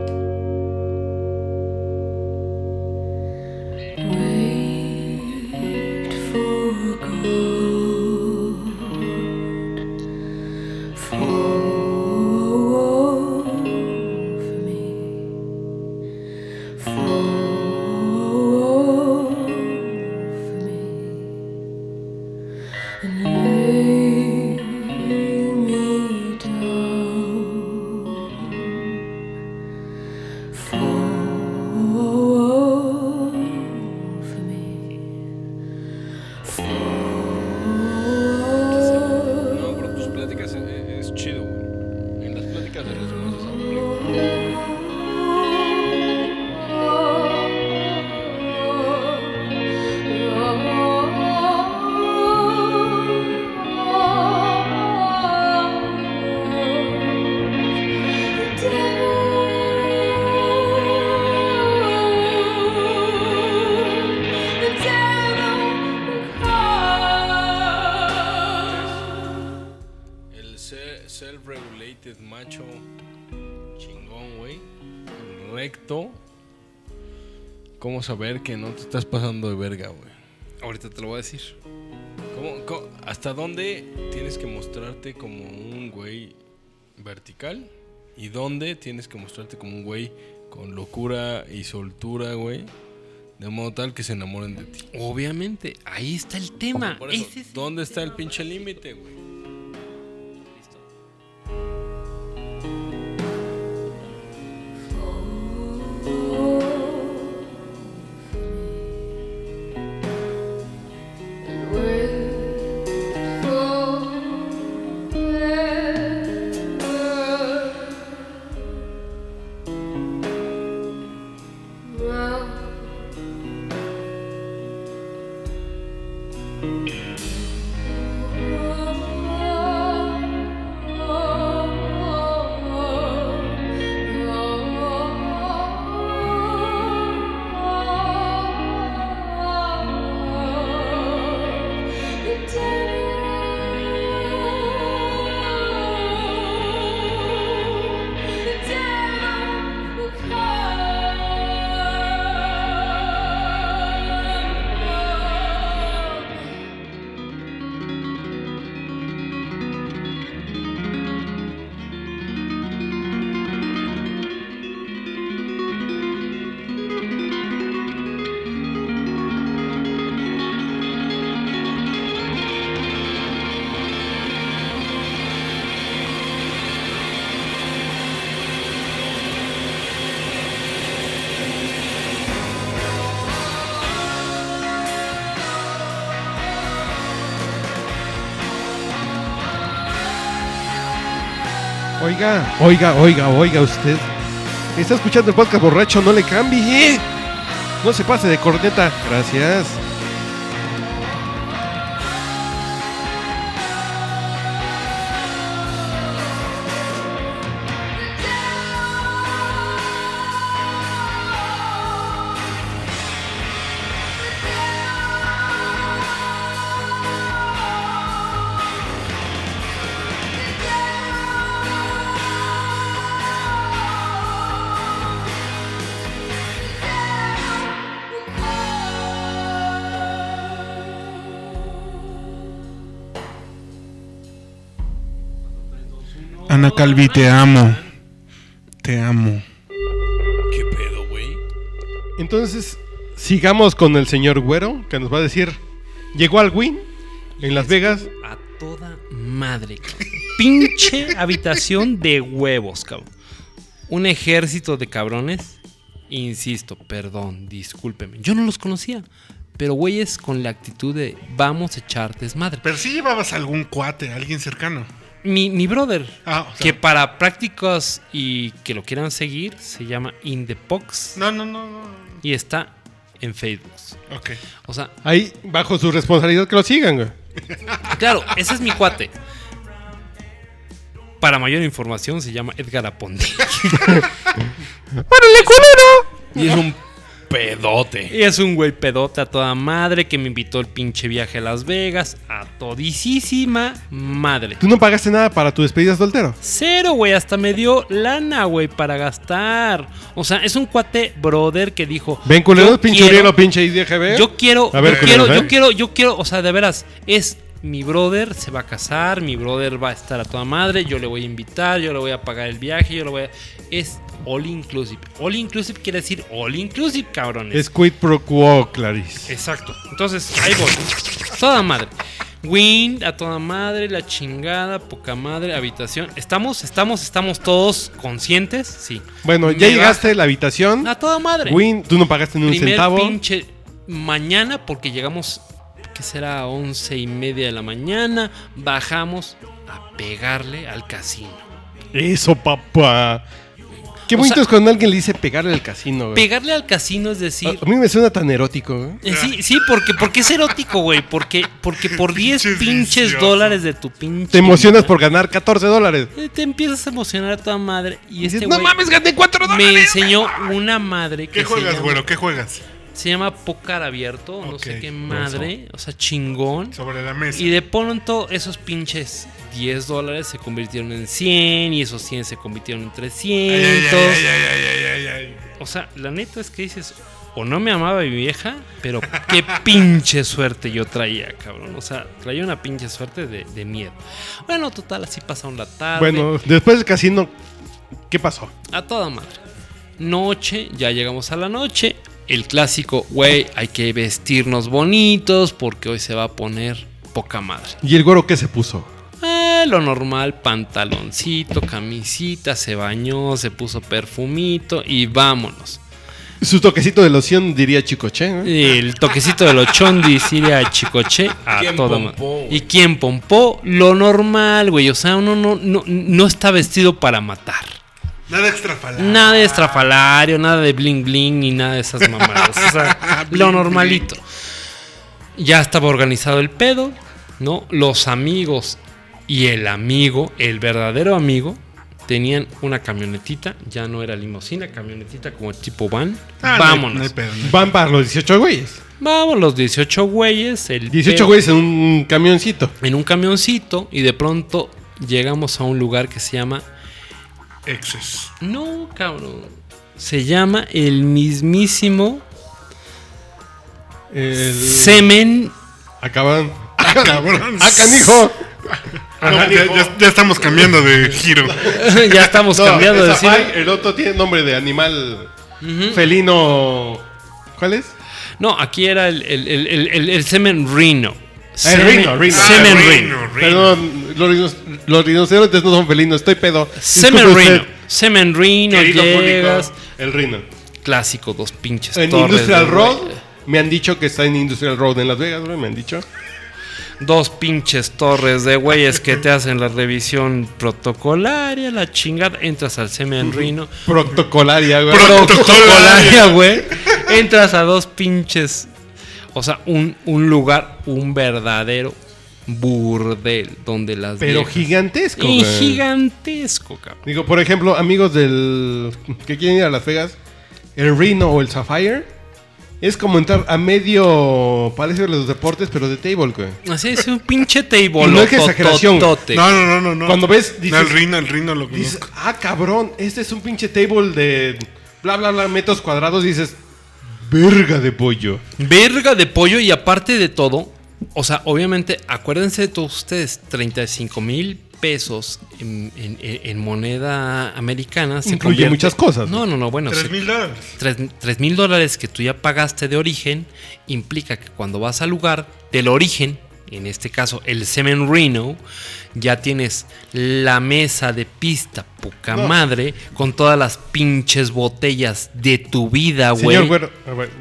Speaker 5: Saber que no te estás pasando de verga, güey?
Speaker 3: Ahorita te lo voy a decir.
Speaker 5: ¿Cómo- cómo- hasta dónde tienes que mostrarte como un güey vertical? ¿Y dónde tienes que mostrarte como un güey con locura y soltura, güey? De modo tal que se enamoren de ti.
Speaker 3: Obviamente, ahí está el tema.
Speaker 5: Por eso,
Speaker 3: Ese es-
Speaker 5: ¿dónde está el pinche límite, güey?
Speaker 1: Oiga, oiga, oiga, usted. Está escuchando el podcast borracho, no le cambie. No se pase de corneta. Gracias.
Speaker 2: Calvi, te amo. Te amo.
Speaker 5: ¿Qué pedo, güey?
Speaker 1: Entonces, sigamos con el señor Güero, que nos va a decir. Llegó al Win en Las Vegas.
Speaker 3: A toda madre, cabrón. Pinche habitación de huevos, cabrón. Un ejército de cabrones. Insisto, perdón, discúlpeme. Yo no los conocía. Pero güeyes con la actitud de vamos a echar desmadre.
Speaker 2: Pero si llevabas algún cuate, alguien cercano.
Speaker 3: Mi, mi brother,
Speaker 2: Ah, o sea-
Speaker 3: que para prácticos y que lo quieran seguir, se llama In the Pox
Speaker 2: No, no, no, no.
Speaker 3: y está en Facebook.
Speaker 2: Ok.
Speaker 3: O sea,
Speaker 1: Ahí, bajo su responsabilidad, que lo sigan, güey. <laughs>
Speaker 3: claro, ese es mi cuate. Para mayor información se llama Edgar Aponte. <laughs>
Speaker 5: Y es un pedote.
Speaker 3: Y es un güey pedote a toda madre que me invitó el pinche viaje a Las Vegas. A todisísima madre.
Speaker 1: ¿Tú no pagaste nada para tu despedida soltero?
Speaker 3: Cero, güey. Hasta me dio lana, güey, para gastar. O sea, es un cuate brother que dijo.
Speaker 1: Ven, culeros,
Speaker 3: "Yo
Speaker 1: pinche
Speaker 3: quiero-
Speaker 1: Urielo, pinche IDGB.
Speaker 3: Yo quiero,
Speaker 1: A ver,
Speaker 3: yo quiero, yo
Speaker 1: ¿eh?
Speaker 3: quiero, yo quiero, o sea, de veras, es mi brother, se va a casar, mi brother va a estar a toda madre, yo le voy a invitar, yo le voy a pagar el viaje, yo le voy a... Es all inclusive. All inclusive quiere decir all inclusive, cabrones.
Speaker 1: Es quid pro quo, Clarice.
Speaker 3: Exacto. Entonces, ahí voy. Toda madre. Wind, a toda madre, la chingada, poca madre, habitación. ¿Estamos, estamos, estamos todos conscientes? Sí.
Speaker 1: Bueno, ya
Speaker 3: Me
Speaker 1: llegaste a la habitación.
Speaker 3: A toda madre.
Speaker 1: Win, tú no pagaste ni un
Speaker 3: Primer
Speaker 1: centavo.
Speaker 3: pinche mañana, porque llegamos, que será a once y media de la mañana, bajamos a pegarle al casino.
Speaker 1: Eso, papá. Qué bonito es cuando alguien le dice pegarle al casino, güey.
Speaker 3: Pegarle al casino es decir...
Speaker 1: A, a mí me suena tan erótico, güey.
Speaker 3: Eh, Sí, sí, porque, porque es erótico, güey. Porque, porque por 10
Speaker 2: Pinches
Speaker 3: dólares de tu pinche.
Speaker 1: Te emocionas por ganar 14 dólares.
Speaker 3: eh, Te empiezas a emocionar a toda madre. Y este
Speaker 1: Dices,
Speaker 3: güey
Speaker 1: no mames, gané 4
Speaker 3: me
Speaker 1: dólares.
Speaker 3: enseñó una madre que
Speaker 2: ¿Qué juegas,
Speaker 3: se llama,
Speaker 2: güero? ¿Qué juegas?
Speaker 3: Se llama pócar abierto, no sé qué madre. O sea, chingón.
Speaker 2: Sobre la mesa.
Speaker 3: Y de pronto esos pinches 10 dólares se convirtieron en 100 y esos 100 se convirtieron en
Speaker 2: Ay,
Speaker 3: 300.
Speaker 2: ay, ay, ay, ay, ay, ay, ay.
Speaker 3: O sea, la neta es que dices, o no me amaba mi vieja, pero qué pinche suerte yo traía, cabrón. O sea, traía una pinche suerte de, de miedo. Bueno, total, así pasaron la tarde.
Speaker 1: Bueno, después del casino, ¿qué pasó?
Speaker 3: A toda madre. Noche, ya llegamos a la noche. El clásico, güey, hay que vestirnos bonitos porque hoy se va a poner poca madre.
Speaker 1: ¿Y el güero qué se puso?
Speaker 3: Ah, lo normal, pantaloncito, camisita, se bañó, se puso perfumito y vámonos.
Speaker 1: Su toquecito de loción, diría Chicoche, ¿no?
Speaker 3: El toquecito de los chondis iría a Chicoche a
Speaker 5: ¿Quién
Speaker 3: todo
Speaker 5: pompó?
Speaker 3: ¿Y quién pompó? Lo normal, güey. O sea, uno no, no, no está vestido para matar.
Speaker 2: Nada extrafalario.
Speaker 3: Nada de estrafalario, nada de bling bling ni nada de esas mamadas. O sea, <laughs> lo normalito. Ya estaba organizado el pedo, ¿no? Los amigos y el amigo, el verdadero amigo, tenían una camionetita. Ya no era limusina, camionetita como tipo van.
Speaker 2: Ah, no hay-
Speaker 3: Vámonos.
Speaker 2: no hay pedo, no hay
Speaker 1: Van para los 18 güeyes.
Speaker 3: Vamos, los 18 güeyes. El
Speaker 1: 18
Speaker 3: pedo
Speaker 1: güeyes en un camioncito.
Speaker 3: En un camioncito y de pronto llegamos a un lugar que se llama...
Speaker 2: Exes.
Speaker 3: No, cabrón. Se llama el mismísimo
Speaker 1: El...
Speaker 3: Semen...
Speaker 1: Acaban.
Speaker 2: Cabrón.
Speaker 1: ¡Ah, canijo!
Speaker 2: No, ya, ya- ya estamos cambiando de giro. <laughs>
Speaker 3: ya estamos
Speaker 1: No,
Speaker 3: cambiando de
Speaker 1: ay, el otro tiene nombre de animal felino. ¿Cuál es?
Speaker 3: No, aquí era el, el, el, el- el- el semen rino.
Speaker 1: El
Speaker 3: Semen-
Speaker 1: rino, rino.
Speaker 3: Semen
Speaker 2: Ah,
Speaker 3: rino.
Speaker 2: rino, rino.
Speaker 1: Perdón, los, rinocerontes no son felinos, estoy pedo.
Speaker 3: Semen rino. Semen rino, llegas...
Speaker 1: público. El rino.
Speaker 3: Clásico, dos pinches
Speaker 1: En
Speaker 3: torres
Speaker 1: Industrial Road. Me han dicho que está en Industrial Road en Las Vegas, güey, me han dicho.
Speaker 3: dos pinches torres de güeyes que te hacen la revisión protocolaria, la chingada. Entras al semen rino.
Speaker 1: Protocolaria, güey.
Speaker 3: Protocolaria, güey. Entras a dos pinches. O sea, un, un lugar, un verdadero burdel donde las
Speaker 1: Pero
Speaker 3: viejas-
Speaker 1: gigantesco,
Speaker 3: Y gigantesco, cabrón.
Speaker 1: Digo, por ejemplo, amigos del que quieren ir a Las Vegas, el Reno o el Sapphire es como entrar a medio Palacio de los Deportes, pero de table, güey.
Speaker 3: Así es un pinche table. <laughs>
Speaker 1: Y no es que exageración.
Speaker 2: No, no, no, no, no.
Speaker 1: Cuando ves,
Speaker 2: No,
Speaker 1: dices-
Speaker 2: el Rino, el Rino lo
Speaker 1: Dices,
Speaker 2: conozco.
Speaker 1: ah, cabrón, este es un pinche table de bla, bla, bla, metros cuadrados. Dices, verga de pollo.
Speaker 3: Verga de pollo y aparte de todo, o sea, obviamente, acuérdense de todos ustedes, 35 mil pesos en, en- en moneda americana. se
Speaker 1: Incluye
Speaker 3: convierte-
Speaker 1: muchas cosas,
Speaker 3: No, no, no, bueno.
Speaker 2: Tres
Speaker 3: se-
Speaker 2: mil dólares.
Speaker 3: tres- tres mil dólares que tú ya pagaste de origen implica que cuando vas al lugar del origen, en este caso el Semen Reno, ya tienes la mesa de pista, poca madre, con todas las pinches botellas de tu vida, güey.
Speaker 1: Señor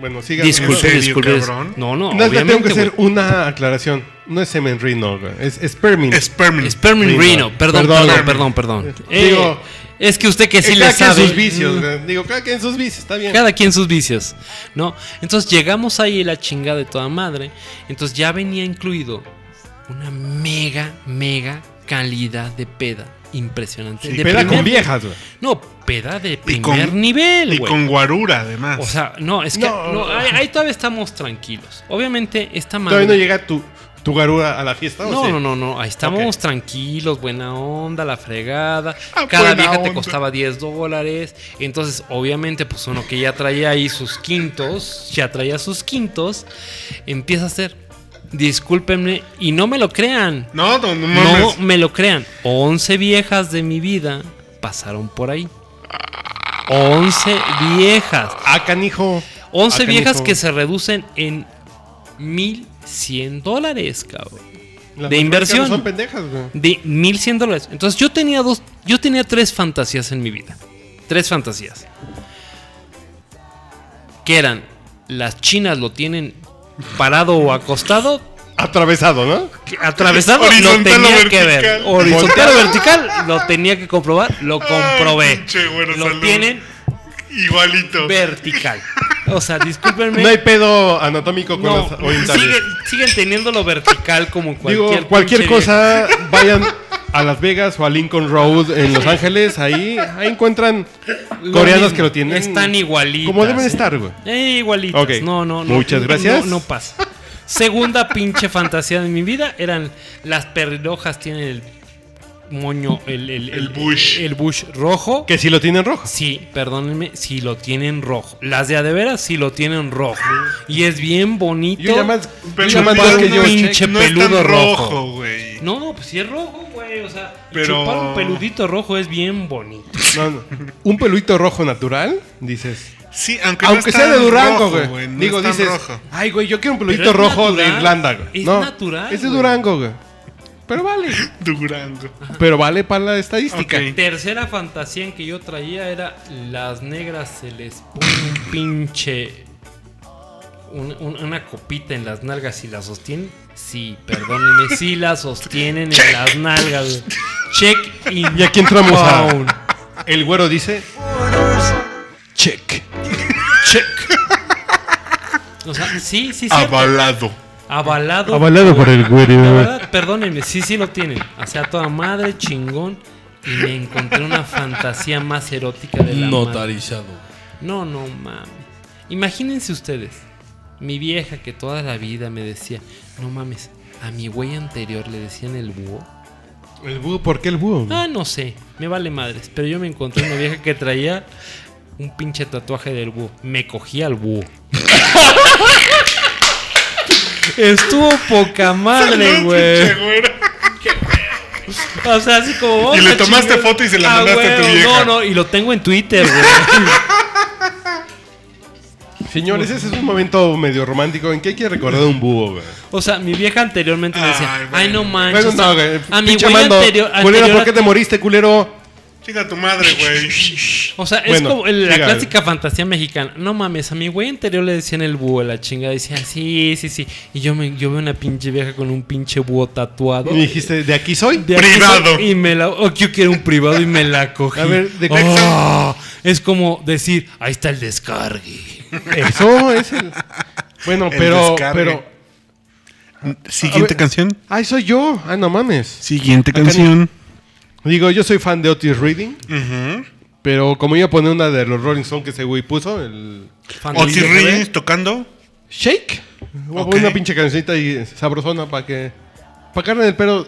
Speaker 1: bueno, siga.
Speaker 3: Disculpe,
Speaker 2: ¿En serio,
Speaker 3: disculpe.
Speaker 2: cabrón?
Speaker 3: No, no,
Speaker 1: No, que tengo
Speaker 3: obviamente,
Speaker 1: que hacer una aclaración. No es semen Reno, güey. Es Spermin.
Speaker 2: Spermin.
Speaker 3: Spermin
Speaker 1: Reno.
Speaker 3: Reno, perdón,
Speaker 1: Perdón.
Speaker 3: perdón, perdón, perdón.
Speaker 1: Digo,
Speaker 3: Eh, es que usted que sí le
Speaker 1: cada quien
Speaker 3: sabe.
Speaker 1: sus vicios, güey. Digo, cada quien sus vicios, está bien.
Speaker 3: Cada quien sus vicios, ¿no? Entonces llegamos ahí la chingada de toda madre. Entonces ya venía incluido una mega, mega calidad de peda. Impresionante. De
Speaker 1: peda
Speaker 3: primer-
Speaker 1: con viejas, güey.
Speaker 3: No, peda de primer
Speaker 2: con-
Speaker 3: nivel,
Speaker 2: Y con guarura, además.
Speaker 3: O sea, no, es que
Speaker 1: No.
Speaker 3: no, ahí, ahí todavía estamos tranquilos. Obviamente esta madre...
Speaker 1: Todavía no llega tu, tu garura a la fiesta, ¿o
Speaker 3: No,
Speaker 1: sí?
Speaker 3: no, no, no. Ahí estábamos tranquilos, buena onda, la fregada.
Speaker 2: Ah,
Speaker 3: Cada vieja te costaba 10 dólares. Entonces, obviamente, pues uno que ya traía ahí sus quintos, ya traía sus quintos, empieza a hacer. Discúlpenme y no me lo crean.
Speaker 2: no, no, no,
Speaker 3: No
Speaker 2: mames.
Speaker 3: me lo crean. 11 viejas de mi vida pasaron por ahí. 11 viejas.
Speaker 1: Ah, canijo.
Speaker 3: 11
Speaker 1: Ah,
Speaker 3: viejas que se reducen en 1100 dólares, cabrón.
Speaker 1: Las
Speaker 3: de inversión.
Speaker 1: son pendejas, güey.
Speaker 3: De 1100 dólares. Entonces yo tenía dos, yo tenía tres fantasías en mi vida. Tres fantasías. Que eran, las chinas lo tienen parado o acostado,
Speaker 1: Atravesado, ¿no?
Speaker 3: atravesado lo tenía que ver. Horizontal o vertical, lo tenía que comprobar, lo comprobé.
Speaker 2: Ay, pinche güero,
Speaker 3: lo
Speaker 2: salud.
Speaker 3: tienen
Speaker 2: Igualito.
Speaker 3: vertical. O sea, discúlpenme.
Speaker 1: No hay pedo anatómico con
Speaker 3: No,
Speaker 1: las orientales.
Speaker 3: siguen, siguen teniéndolo vertical como cualquier
Speaker 1: Digo, cualquier cosa, vayan a Las Vegas o a Lincoln Road en Los Ángeles. Ahí, ahí encuentran
Speaker 3: Lo mismo,
Speaker 1: que lo tienen.
Speaker 3: Están igualitas.
Speaker 1: Como deben estar, güey.
Speaker 3: Eh, igualitas.
Speaker 1: Ok.
Speaker 3: No, no, no.
Speaker 1: Muchas
Speaker 3: no,
Speaker 1: gracias.
Speaker 3: No, no pasa. Segunda pinche fantasía de mi vida eran las perrilojas tienen el moño, el, el,
Speaker 2: El bush.
Speaker 3: El bush rojo.
Speaker 1: Que si lo tienen rojo.
Speaker 3: Sí, perdónenme, si lo tienen rojo. Las de a de veras sí lo tienen rojo. Y es bien bonito.
Speaker 1: Yo ya más,
Speaker 2: Pero
Speaker 1: yo más que
Speaker 3: un
Speaker 1: yo.
Speaker 3: pinche
Speaker 2: no es
Speaker 3: peludo
Speaker 2: tan rojo. güey.
Speaker 3: No, pues sí es rojo, güey. O sea,
Speaker 2: Pero-
Speaker 3: chupar un peludito rojo es bien bonito.
Speaker 1: No, no. Un peludito rojo natural, dices.
Speaker 2: Sí, aunque, no
Speaker 1: Aunque
Speaker 2: es
Speaker 1: sea de Durango, güey.
Speaker 2: no
Speaker 1: Digo, dices,
Speaker 2: rojo.
Speaker 1: ay, güey, yo quiero un peludito rojo de Irlanda, güey.
Speaker 3: es
Speaker 1: no,
Speaker 3: natural,
Speaker 1: Es de. Durango, güey. Pero vale. <laughs>
Speaker 2: Durango.
Speaker 1: Pero vale para la estadística.
Speaker 3: Tercera fantasía en que yo traía era las negras se les pone un pinche. un- un- una copita en las nalgas y la sostienen. Sí, perdónenme, sí la sostienen en las nalgas. Check in.
Speaker 1: Y aquí entramos a.
Speaker 3: down.
Speaker 1: El güero dice. Check.
Speaker 3: Check. O sea, sí, sí, sí.
Speaker 2: Avalado.
Speaker 3: Avalado.
Speaker 1: Avalado por el
Speaker 3: La
Speaker 1: güero.
Speaker 3: verdad, perdónenme, sí, sí lo tienen. O sea, toda madre, chingón. Y me encontré una fantasía más erótica de la madre.
Speaker 5: Notarizado.
Speaker 3: No, no mames. Imagínense ustedes. Mi vieja que toda la vida me decía, no mames, a mi güey anterior le decían el búho.
Speaker 1: ¿El búho? ¿Por qué el búho?
Speaker 3: Ah, no sé, me vale madres. Pero yo me encontré una vieja que traía un pinche tatuaje del búho. Me cogía al búho. <laughs> Estuvo poca madre, güey. O sea, así como. vamos
Speaker 2: Y le tomaste foto y se la
Speaker 3: Ah,
Speaker 2: mandaste a tu vieja.
Speaker 3: No, no, y lo tengo en Twitter, güey.
Speaker 1: Señores, ese es un momento medio romántico en que hay que recordar un búho, güey.
Speaker 3: O sea, mi vieja anteriormente me decía,
Speaker 2: Ay,
Speaker 3: no manches.
Speaker 1: Bueno, no, güey.
Speaker 3: a mi güey
Speaker 1: mando.
Speaker 3: anterior,
Speaker 1: Culero,
Speaker 3: anterior
Speaker 1: ¿por qué te moriste, culero?
Speaker 2: Chica tu madre, güey.
Speaker 3: O sea, es como el- la clásica fantasía mexicana. No mames, a mi güey anterior le decían el búho, la chingada. Decía, sí, sí, sí. Y yo, me, yo veo una pinche vieja con un pinche búho tatuado.
Speaker 1: Y dijiste, ¿de aquí soy?
Speaker 3: De aquí
Speaker 2: Privado.
Speaker 3: soy- Y me la. O yo quiero un privado y me la <laughs> cogí.
Speaker 1: A ver, ¿de qué
Speaker 3: Oh, Es como decir, ahí está el descargue.
Speaker 1: Eso es el... Bueno,
Speaker 2: El
Speaker 1: pero...
Speaker 2: descargue.
Speaker 1: pero
Speaker 2: Siguiente
Speaker 1: ver.
Speaker 2: canción.
Speaker 1: Ay, soy yo. Ah, no mames.
Speaker 2: Siguiente
Speaker 1: Acá
Speaker 2: canción.
Speaker 1: Digo, yo soy fan de Otis Reading. Pero como iba a poner una de los Rolling Stones que ese güey puso, el...
Speaker 2: Otis Redding tocando.
Speaker 1: Shake. Voy una pinche cancionita y sabrosona para que... Para carne del pelo.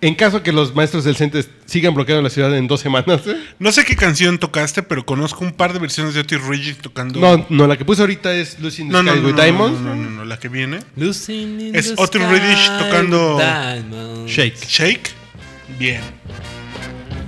Speaker 1: En caso que los maestros del CENTES sigan bloqueando la ciudad en dos semanas. ¿eh?
Speaker 2: No sé qué canción tocaste, pero conozco un par de versiones de Otis Redding tocando.
Speaker 1: No, no, la que puse ahorita es Lucy in the
Speaker 2: no, no,
Speaker 1: Sky
Speaker 2: no,
Speaker 1: with
Speaker 2: no,
Speaker 1: Diamonds.
Speaker 2: no, no, no, no, la que viene.
Speaker 3: Losing in
Speaker 2: Es
Speaker 3: the
Speaker 2: Otis
Speaker 3: sky
Speaker 2: Redding tocando-
Speaker 3: with diamonds.
Speaker 1: Shake.
Speaker 2: Shake. Bien.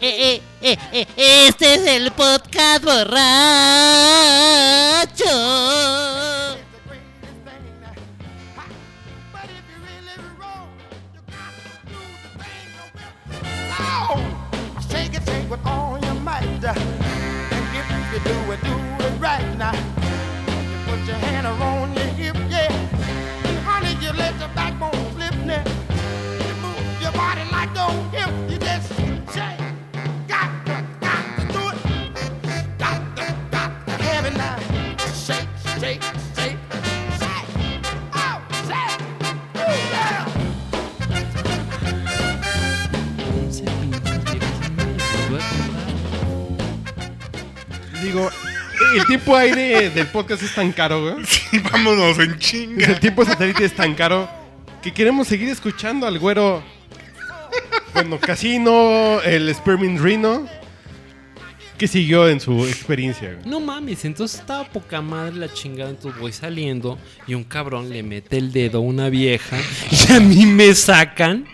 Speaker 8: Eh, eh, eh, eh, este es el podcast borracho.
Speaker 6: Do it, do it right now. You put your hand around
Speaker 1: Digo, el tiempo aire del podcast es tan caro, güey. <laughs>
Speaker 2: Sí, vámonos en
Speaker 1: El
Speaker 2: chinga.
Speaker 1: tiempo satélite es tan caro que queremos seguir escuchando al güero. Bueno, Casino, el Sperming Rhino. Que siguió en su experiencia, güey.
Speaker 3: No mames, entonces estaba poca madre la chingada, entonces voy saliendo y un cabrón le mete el dedo a una vieja y a mí me sacan.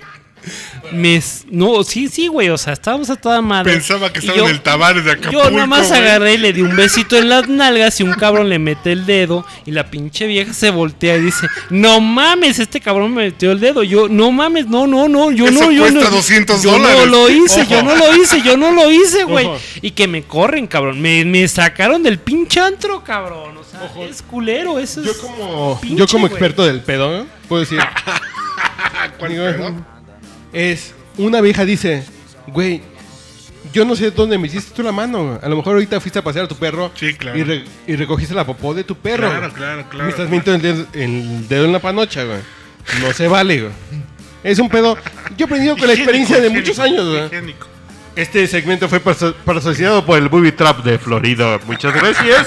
Speaker 3: <laughs> No, sí, sí, güey, o sea, estábamos a toda madre.
Speaker 2: Pensaba que estaba
Speaker 3: yo-
Speaker 2: en el Tavares de Acapulco.
Speaker 3: Yo nada más
Speaker 2: güey.
Speaker 3: agarré y le di un besito en las nalgas y un cabrón le mete el dedo y la pinche vieja se voltea y dice, no mames, este cabrón me metió el dedo. Yo, no mames, no, no, no, yo
Speaker 2: Eso
Speaker 3: no, yo
Speaker 2: cuesta
Speaker 3: no.
Speaker 2: 200
Speaker 3: yo no lo hice,
Speaker 2: Ojo.
Speaker 3: yo no lo hice, yo no lo hice, güey.
Speaker 1: Ojo.
Speaker 3: Y que me corren, cabrón. Me, me sacaron del pinche antro, cabrón. O sea, es culero, eso es...
Speaker 1: Yo como,
Speaker 3: pinche,
Speaker 1: yo como
Speaker 3: güey.
Speaker 1: experto del pedo, güey, puedo decir. <laughs> Digo, Es, una vieja dice, güey, yo no sé dónde me hiciste tú la mano. güey. A lo mejor ahorita fuiste a pasear a tu perro
Speaker 2: Sí, claro.
Speaker 1: y, re- y recogiste la popó de tu perro.
Speaker 2: Claro, claro, claro.
Speaker 1: Me estás metiendo el dedo, el dedo en la panocha, güey. No se vale, güey. Es un pedo. Yo he aprendido con la experiencia de muchos años, güey. Este segmento fue patrocinado por el Booby Trap de Florida. Muchas gracias.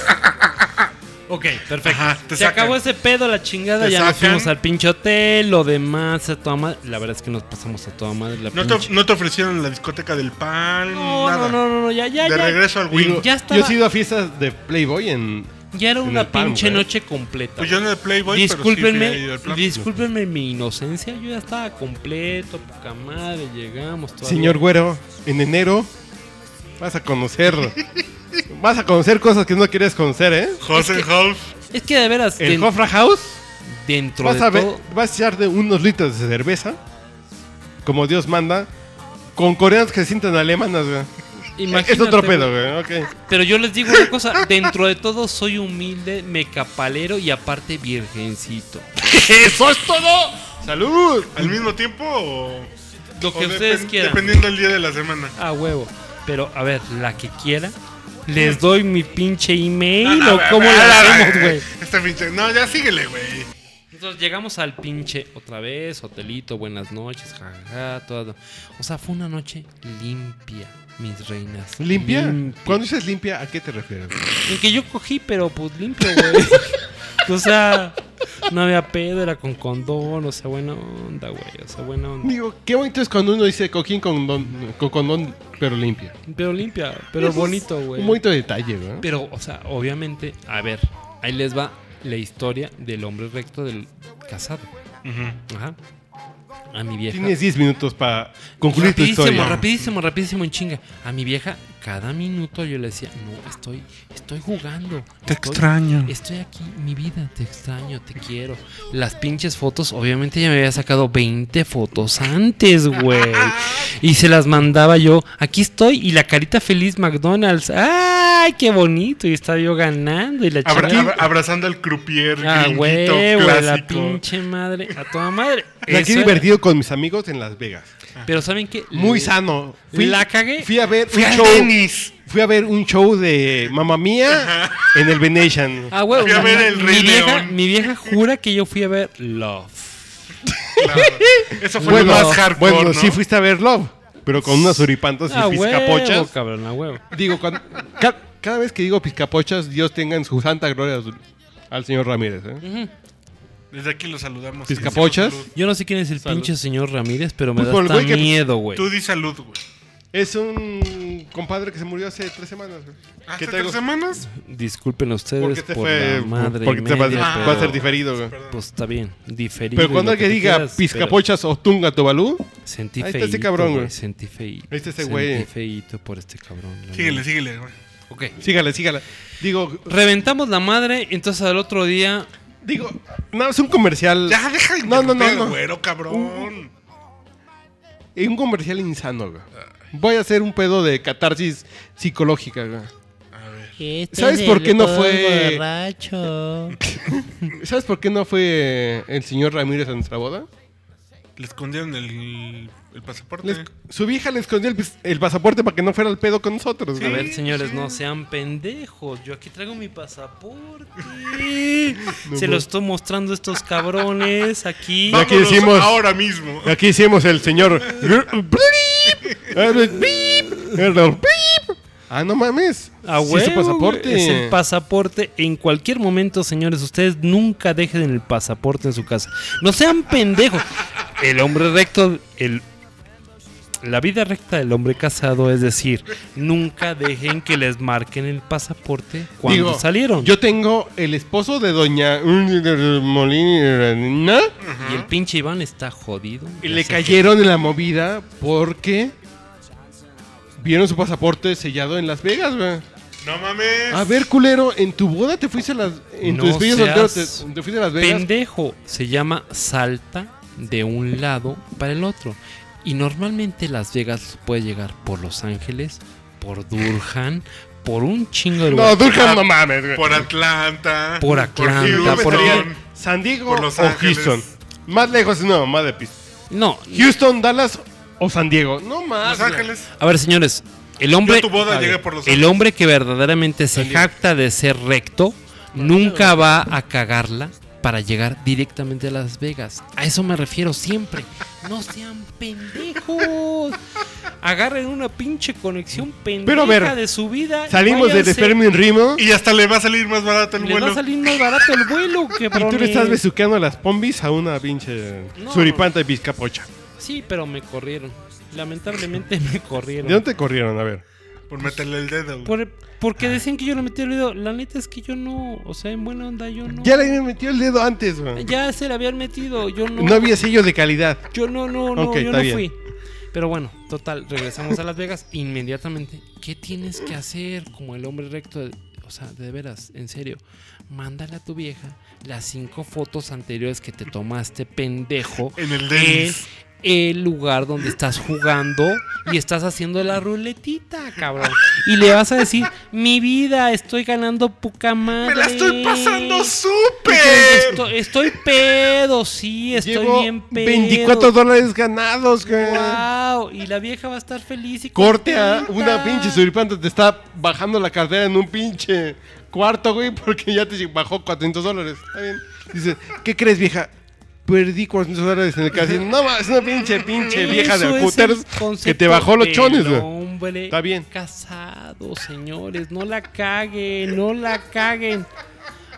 Speaker 3: Ok, perfecto.
Speaker 2: Ajá, te
Speaker 3: Se
Speaker 2: sacan.
Speaker 3: acabó ese pedo, la chingada.
Speaker 2: Te
Speaker 3: ya nos fuimos al pinche hotel, lo demás, a toda madre. La verdad es que nos pasamos a toda madre. La
Speaker 2: ¿No te,
Speaker 3: pinche-
Speaker 2: no te ofrecieron la discoteca del pan?
Speaker 3: no,
Speaker 2: nada.
Speaker 3: no, no, no, no, ya, ya,
Speaker 2: De
Speaker 3: ya.
Speaker 2: regreso al Wing.
Speaker 1: Digo,
Speaker 3: Ya
Speaker 1: yo
Speaker 3: estaba-
Speaker 1: he ido a fiestas de Playboy en.
Speaker 3: Ya era
Speaker 1: en
Speaker 3: una
Speaker 1: pan,
Speaker 3: pinche noche completa.
Speaker 2: Pues yo no de Playboy, pero sí
Speaker 3: discúlpenme,
Speaker 2: al plan.
Speaker 3: discúlpenme mi inocencia. Yo ya estaba completo, poca madre, llegamos. todavía.
Speaker 1: Señor Güero, en enero vas a conocer. <laughs> vas a conocer cosas que no quieres conocer, ¿eh?
Speaker 2: Hosenholf.
Speaker 3: Es que de veras,
Speaker 1: El
Speaker 3: den-
Speaker 1: Hofra House.
Speaker 3: dentro
Speaker 1: Vas
Speaker 3: de
Speaker 1: a, ver,
Speaker 3: todo.
Speaker 1: vas a echar de unos litros de cerveza. Como Dios manda. Con coreanos que se sientan alemanas, güey. <laughs>
Speaker 3: Imagínate,
Speaker 1: Es otro pedo, güey. Ok.
Speaker 3: Pero yo les digo una cosa, <laughs> dentro de todo soy humilde, mecapalero y aparte virgencito. <laughs>
Speaker 1: ¡Eso es todo! ¡Salud!
Speaker 2: ¿Al mismo tiempo o.?
Speaker 3: Lo que
Speaker 2: o
Speaker 3: ustedes quieran.
Speaker 2: Dependiendo del día de la semana.
Speaker 3: A huevo. Pero, a ver, la que quiera, les <laughs> doy mi pinche email
Speaker 2: No,
Speaker 3: o cómo
Speaker 2: ver,
Speaker 3: hacemos, güey.
Speaker 2: Este pinche. No, ya síguele, güey.
Speaker 3: Entonces llegamos al pinche otra vez, hotelito, buenas noches, jajaja, todo. O sea, fue una noche limpia, mis reinas.
Speaker 1: ¿Limpia? Cuando dices limpia, ¿a qué te refieres?
Speaker 3: En que yo cogí, pero pues limpio, güey. <laughs> o sea, no había pedo, era con condón, o sea, buena onda, güey. O sea, buena onda.
Speaker 1: Digo, qué bonito es cuando uno dice coquín con, don- con condón, pero limpia.
Speaker 3: Pero limpia, pero
Speaker 1: Eso
Speaker 3: bonito, güey.
Speaker 1: Un bonito detalle, güey.
Speaker 3: Pero, o sea, obviamente, a ver, ahí les va la historia del hombre recto del casado. Ajá. A mi vieja.
Speaker 1: Tienes 10 minutos para concluir tu
Speaker 3: rapidísimo,
Speaker 1: historia.
Speaker 3: rapidísimo, rapidísimo en chinga. A mi vieja, cada minuto yo le decía, no, estoy, estoy jugando.
Speaker 2: Te
Speaker 3: estoy-
Speaker 2: extraño.
Speaker 3: Estoy aquí, mi vida, te extraño, te quiero. Las pinches fotos, obviamente ya me había sacado 20 fotos antes, güey. <laughs> Y se las mandaba yo, aquí estoy, y la carita feliz McDonald's. ¡Ay, qué bonito! Y estaba yo ganando y la
Speaker 2: Abra- abrazando al croupier
Speaker 3: Ah, güey, la pinche madre, a toda madre. <laughs>
Speaker 1: La que
Speaker 3: era-
Speaker 1: divertido con mis amigos en Las Vegas.
Speaker 3: Pero ¿saben qué?
Speaker 1: Muy
Speaker 3: Le-
Speaker 1: sano.
Speaker 3: La cagué.
Speaker 1: Fui a ver
Speaker 2: Fui
Speaker 1: un
Speaker 2: al
Speaker 1: show.
Speaker 2: tenis.
Speaker 1: Fui a ver un show de Mamma Mía en el Venetian.
Speaker 3: Ah, güey,
Speaker 2: Fui a ver el
Speaker 3: mi, vieja, mi vieja jura que yo fui a ver Love.
Speaker 2: Claro. Eso fue
Speaker 1: bueno,
Speaker 2: lo más hardcore,
Speaker 1: bueno
Speaker 2: ¿no?
Speaker 1: sí fuiste a ver Love, pero con unas suripantas
Speaker 3: Ah,
Speaker 1: y
Speaker 3: huevo,
Speaker 1: pizcapochas.
Speaker 3: cabrón, a huevo.
Speaker 1: Digo, cuando- ca- cada vez que digo pizcapochas, Dios tenga en su santa gloria al señor Ramírez. ¿eh?
Speaker 2: Desde aquí lo saludamos.
Speaker 1: ¿Pizcapochas?
Speaker 2: Salud.
Speaker 3: Yo no sé quién es el
Speaker 1: Salud.
Speaker 3: pinche señor Ramírez, pero me
Speaker 1: Pues
Speaker 3: da
Speaker 1: por el
Speaker 3: hasta
Speaker 1: güey que-
Speaker 3: miedo, güey.
Speaker 2: Tú di salud, güey.
Speaker 1: Es un compadre que se murió hace tres semanas. güey.
Speaker 2: ¿Hace
Speaker 1: ¿Qué
Speaker 2: tres semanas?
Speaker 3: Disculpen ustedes por
Speaker 1: fue.
Speaker 3: la madre
Speaker 1: porque
Speaker 3: y
Speaker 1: te va, a-
Speaker 3: media,
Speaker 1: va a
Speaker 3: pero,
Speaker 1: ser diferido, güey.
Speaker 3: Pues está bien, diferido.
Speaker 1: Pero cuando alguien diga
Speaker 3: quieras,
Speaker 1: pizcapochas o tunga tobalú,
Speaker 3: Sentí
Speaker 1: Ahí está
Speaker 3: feíto,
Speaker 1: ese cabrón, güey.
Speaker 3: Sentí feíto.
Speaker 1: Ahí está ese
Speaker 3: Sentí
Speaker 1: güey.
Speaker 3: feíto por este cabrón. la
Speaker 2: Síguele,
Speaker 3: neta.
Speaker 2: síguele, güey.
Speaker 3: Ok.
Speaker 1: sígale, sígale. Digo,
Speaker 3: Reventamos la madre, entonces al otro día
Speaker 1: digo, no, es un comercial.
Speaker 2: Ya, deja de
Speaker 1: No, no, no, no.
Speaker 2: güero, cabrón.
Speaker 1: Es un comercial insano, güey. Voy a hacer un pedo de catarsis psicológica, güey.
Speaker 8: Este
Speaker 1: ¿Sabes
Speaker 8: es
Speaker 1: por qué no fue-
Speaker 8: borracho. <laughs>
Speaker 1: ¿Sabes por qué no fue el señor Ramírez a nuestra boda?
Speaker 2: Le escondieron el, el pasaporte.
Speaker 1: Les- su vieja le escondió el, pasaporte para que no fuera el pedo con nosotros,
Speaker 3: A ver, señores, no sean pendejos. Yo aquí traigo mi pasaporte. <laughs> Se lo estoy mostrando a estos cabrones aquí. <laughs>
Speaker 2: Vámonos
Speaker 1: decimos-
Speaker 2: ahora mismo.
Speaker 1: Aquí hicimos el señor. <laughs> Ah, no mames.
Speaker 3: A
Speaker 1: Sí, su pasaporte.
Speaker 3: Es el pasaporte. En cualquier momento, señores, ustedes nunca dejen el pasaporte en su casa. No sean pendejos. El hombre recto, el la vida recta del hombre casado, es decir, nunca dejen que les marquen el pasaporte cuando
Speaker 1: Digo,
Speaker 3: salieron.
Speaker 1: Yo tengo el esposo de doña Molina
Speaker 3: y el pinche Iván está jodido.
Speaker 1: y le cayeron en la movida porque vieron su pasaporte sellado en Las Vegas, güey.
Speaker 2: No mames.
Speaker 1: A ver, culero, en tu boda te fuiste a las. En tu
Speaker 3: No
Speaker 1: despedida soltero
Speaker 3: seas
Speaker 1: te, te fuiste a Las Vegas.
Speaker 3: Pendejo. Se llama salta de un lado para el otro. Y normalmente Las Vegas puede llegar por Los Ángeles, por Durham, por un chingo de
Speaker 1: No,
Speaker 3: lugares.
Speaker 1: Durham, no mames, güey.
Speaker 2: Por Atlanta.
Speaker 3: Por Atlanta,
Speaker 2: Houston,
Speaker 3: por-
Speaker 1: San Diego
Speaker 2: por Los
Speaker 1: o
Speaker 2: Ángeles.
Speaker 1: Houston. Más lejos es una mamá de pis.
Speaker 3: No,
Speaker 1: Houston, Dallas o San Diego. No más.
Speaker 2: Los. Ángeles.
Speaker 3: a ver, señores. El hombre,
Speaker 2: Yo a tu boda
Speaker 3: a ver,
Speaker 2: por Los
Speaker 3: el hombre que verdaderamente se jacta de ser recto nunca va a cagarla para llegar directamente a Las Vegas. A eso me refiero siempre. No sean pendejos. Agarren una pinche conexión pendeja
Speaker 1: Pero a ver,
Speaker 3: de su vida. y
Speaker 1: Salimos del
Speaker 3: váyanse.
Speaker 1: Fermin Rimo y
Speaker 2: Y hasta le va a salir más barato el
Speaker 3: Les va
Speaker 2: vuelo.
Speaker 3: a salir más barato el vuelo, que
Speaker 1: tú le estás besuqueando las pombis a una pinche
Speaker 3: No.
Speaker 1: suripanta de pizcapocha.
Speaker 3: Sí, pero me corrieron. Lamentablemente <laughs> me corrieron.
Speaker 1: ¿De dónde te corrieron? A ver.
Speaker 2: Por meterle el dedo. güey.
Speaker 3: Por- porque decían que yo le metí el dedo. La neta es que yo no. O sea, en buena onda yo no.
Speaker 1: Ya le habían metido el dedo antes, güey.
Speaker 3: Ya se le habían metido. Yo no.
Speaker 1: No había sello de calidad.
Speaker 3: Yo no, no, no. Yo no
Speaker 1: bien.
Speaker 3: fui. Pero bueno, total, regresamos a Las Vegas. Inmediatamente, ¿qué tienes que hacer como el hombre recto? de- o sea, de veras, en serio. Mándale a tu vieja las cinco fotos anteriores que te tomaste, pendejo.
Speaker 2: En el
Speaker 3: en,
Speaker 2: Dennis.
Speaker 3: El lugar donde estás jugando y estás haciendo la ruletita, cabrón. Y le vas a decir, mi vida, estoy ganando poca madre.
Speaker 2: ¡Me la estoy pasando súper!
Speaker 3: Estoy, estoy pedo, sí, estoy
Speaker 1: Llevo
Speaker 3: bien pedo.
Speaker 1: 24 dólares ganados, güey.
Speaker 3: Wow, y la vieja va a estar feliz y
Speaker 1: Corte a una pinche suripanta te está bajando la cartera en un pinche cuarto, güey, porque ya te bajó 400 dólares. Está bien. Dice, ¿qué crees, vieja? Perdí 400 dólares en el casino. No, ma, es una pinche, pinche vieja de
Speaker 3: el
Speaker 1: que te bajó los chones, güey.
Speaker 3: hombre
Speaker 1: Está bien.
Speaker 3: Casado, señores, no la caguen, no la caguen.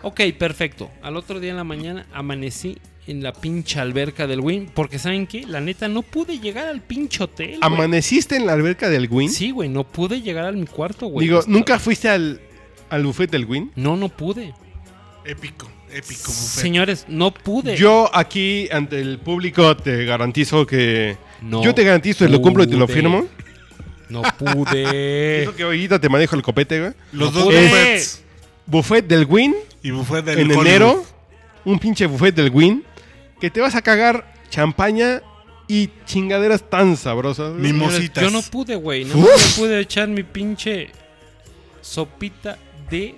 Speaker 3: Ok, perfecto. Al otro día en la mañana amanecí en la pinche alberca del Win. Porque, ¿saben qué? La neta, no pude llegar al pinche hotel. güey.
Speaker 1: ¿Amaneciste en la alberca del Win?
Speaker 3: Sí, güey, no pude llegar a mi cuarto, güey.
Speaker 1: Digo,
Speaker 3: Hasta-
Speaker 1: ¿nunca fuiste al, al buffet del Win?
Speaker 3: No, no pude.
Speaker 2: Épico, épico buffet.
Speaker 3: Señores, no pude.
Speaker 1: Yo aquí, ante el público, te garantizo que...
Speaker 3: No
Speaker 1: yo te garantizo, te lo cumplo y te lo
Speaker 3: pude.
Speaker 1: firmo.
Speaker 3: No pude. <laughs>
Speaker 1: Eso que ahorita te manejo el copete, güey.
Speaker 2: Los
Speaker 3: No
Speaker 2: dos
Speaker 3: pude.
Speaker 2: buffets.
Speaker 1: Buffet del Win
Speaker 2: Y buffet del
Speaker 1: en
Speaker 2: Hollywood.
Speaker 1: enero. Un pinche buffet del Win. Que te vas a cagar champaña y chingaderas tan sabrosas.
Speaker 2: Mimositas.
Speaker 3: Yo no pude, güey. No me pude echar mi pinche sopita de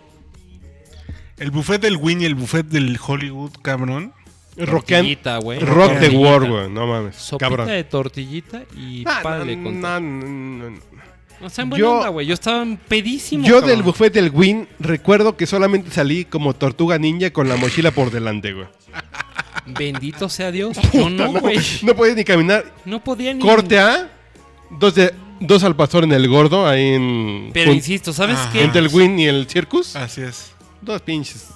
Speaker 2: El buffet del Win y el buffet del Hollywood, cabrón.
Speaker 3: Tortillita, güey.
Speaker 1: Rock the. World, güey. No mames.
Speaker 3: Sopita
Speaker 1: Cabrón.
Speaker 3: de tortillita y
Speaker 1: Ah,
Speaker 3: párale
Speaker 1: no,
Speaker 3: con
Speaker 1: no, no, no.
Speaker 3: O sea, en buena
Speaker 1: Yo-
Speaker 3: onda, güey. Yo estaba pedísimo.
Speaker 1: Yo
Speaker 3: cabrón.
Speaker 1: del buffet del Win recuerdo que solamente salí como tortuga ninja con la mochila por delante, güey.
Speaker 3: Bendito sea Dios. <laughs> No,
Speaker 1: No,
Speaker 3: güey.
Speaker 1: no podía ni caminar.
Speaker 3: No podía ni.
Speaker 1: Corte A, dos, de, dos al pastor en el gordo, ahí en...
Speaker 3: Pero insisto, ¿sabes
Speaker 2: Ajá.
Speaker 3: qué?
Speaker 1: Entre el Win y el Circus.
Speaker 2: Así es.
Speaker 1: Dos pinches.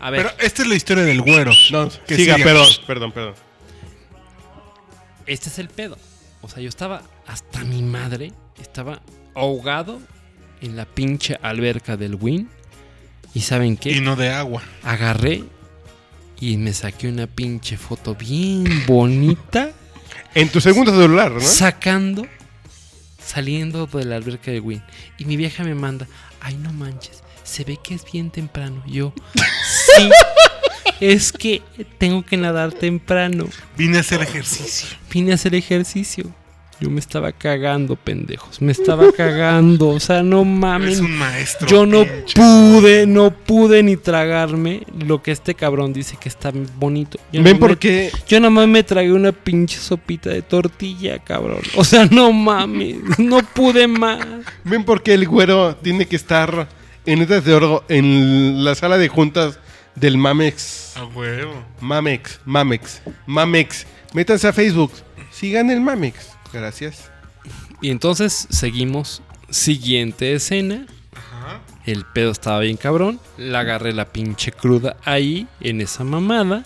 Speaker 3: A ver,
Speaker 2: Pero esta es la historia del güero.
Speaker 1: No,
Speaker 2: Que
Speaker 1: siga,
Speaker 2: siga.
Speaker 1: perdón, perdón, perdón.
Speaker 3: este es el pedo. O sea, yo estaba hasta mi madre. Estaba ahogado en la pinche alberca del Win. ¿Y saben qué?
Speaker 2: Y no de agua.
Speaker 3: Agarré y me saqué una pinche foto bien bonita.
Speaker 1: En tu segundo celular, ¿no?
Speaker 3: sacando, saliendo de la alberca de Win. Y mi vieja me manda, ay no manches, se ve que es bien temprano. Yo, sí, <laughs> es que tengo que nadar temprano.
Speaker 2: Vine a hacer ejercicio.
Speaker 3: Vine a hacer ejercicio. Yo me estaba cagando, pendejos. Me estaba <laughs> cagando. O sea, no mames.
Speaker 2: Es un maestro.
Speaker 3: Yo no
Speaker 2: pinche.
Speaker 3: pude, no pude ni tragarme lo que este cabrón dice que está bonito. Yo
Speaker 1: Ven
Speaker 3: no
Speaker 1: por
Speaker 3: me-
Speaker 1: qué
Speaker 3: yo nada más me tragué una pinche sopita de tortilla, cabrón. O sea, no mames, no pude más.
Speaker 1: ven por qué el güero tiene que estar en letras de oro en la sala de juntas del Mamex.
Speaker 2: A huevo.
Speaker 1: Mamex, Mamex, Mamex. Métanse a Facebook. Sigan el Mamex. Gracias.
Speaker 3: Y entonces seguimos. Siguiente escena.
Speaker 2: Ajá.
Speaker 3: El pedo estaba bien cabrón. La agarré la pinche cruda ahí, en esa mamada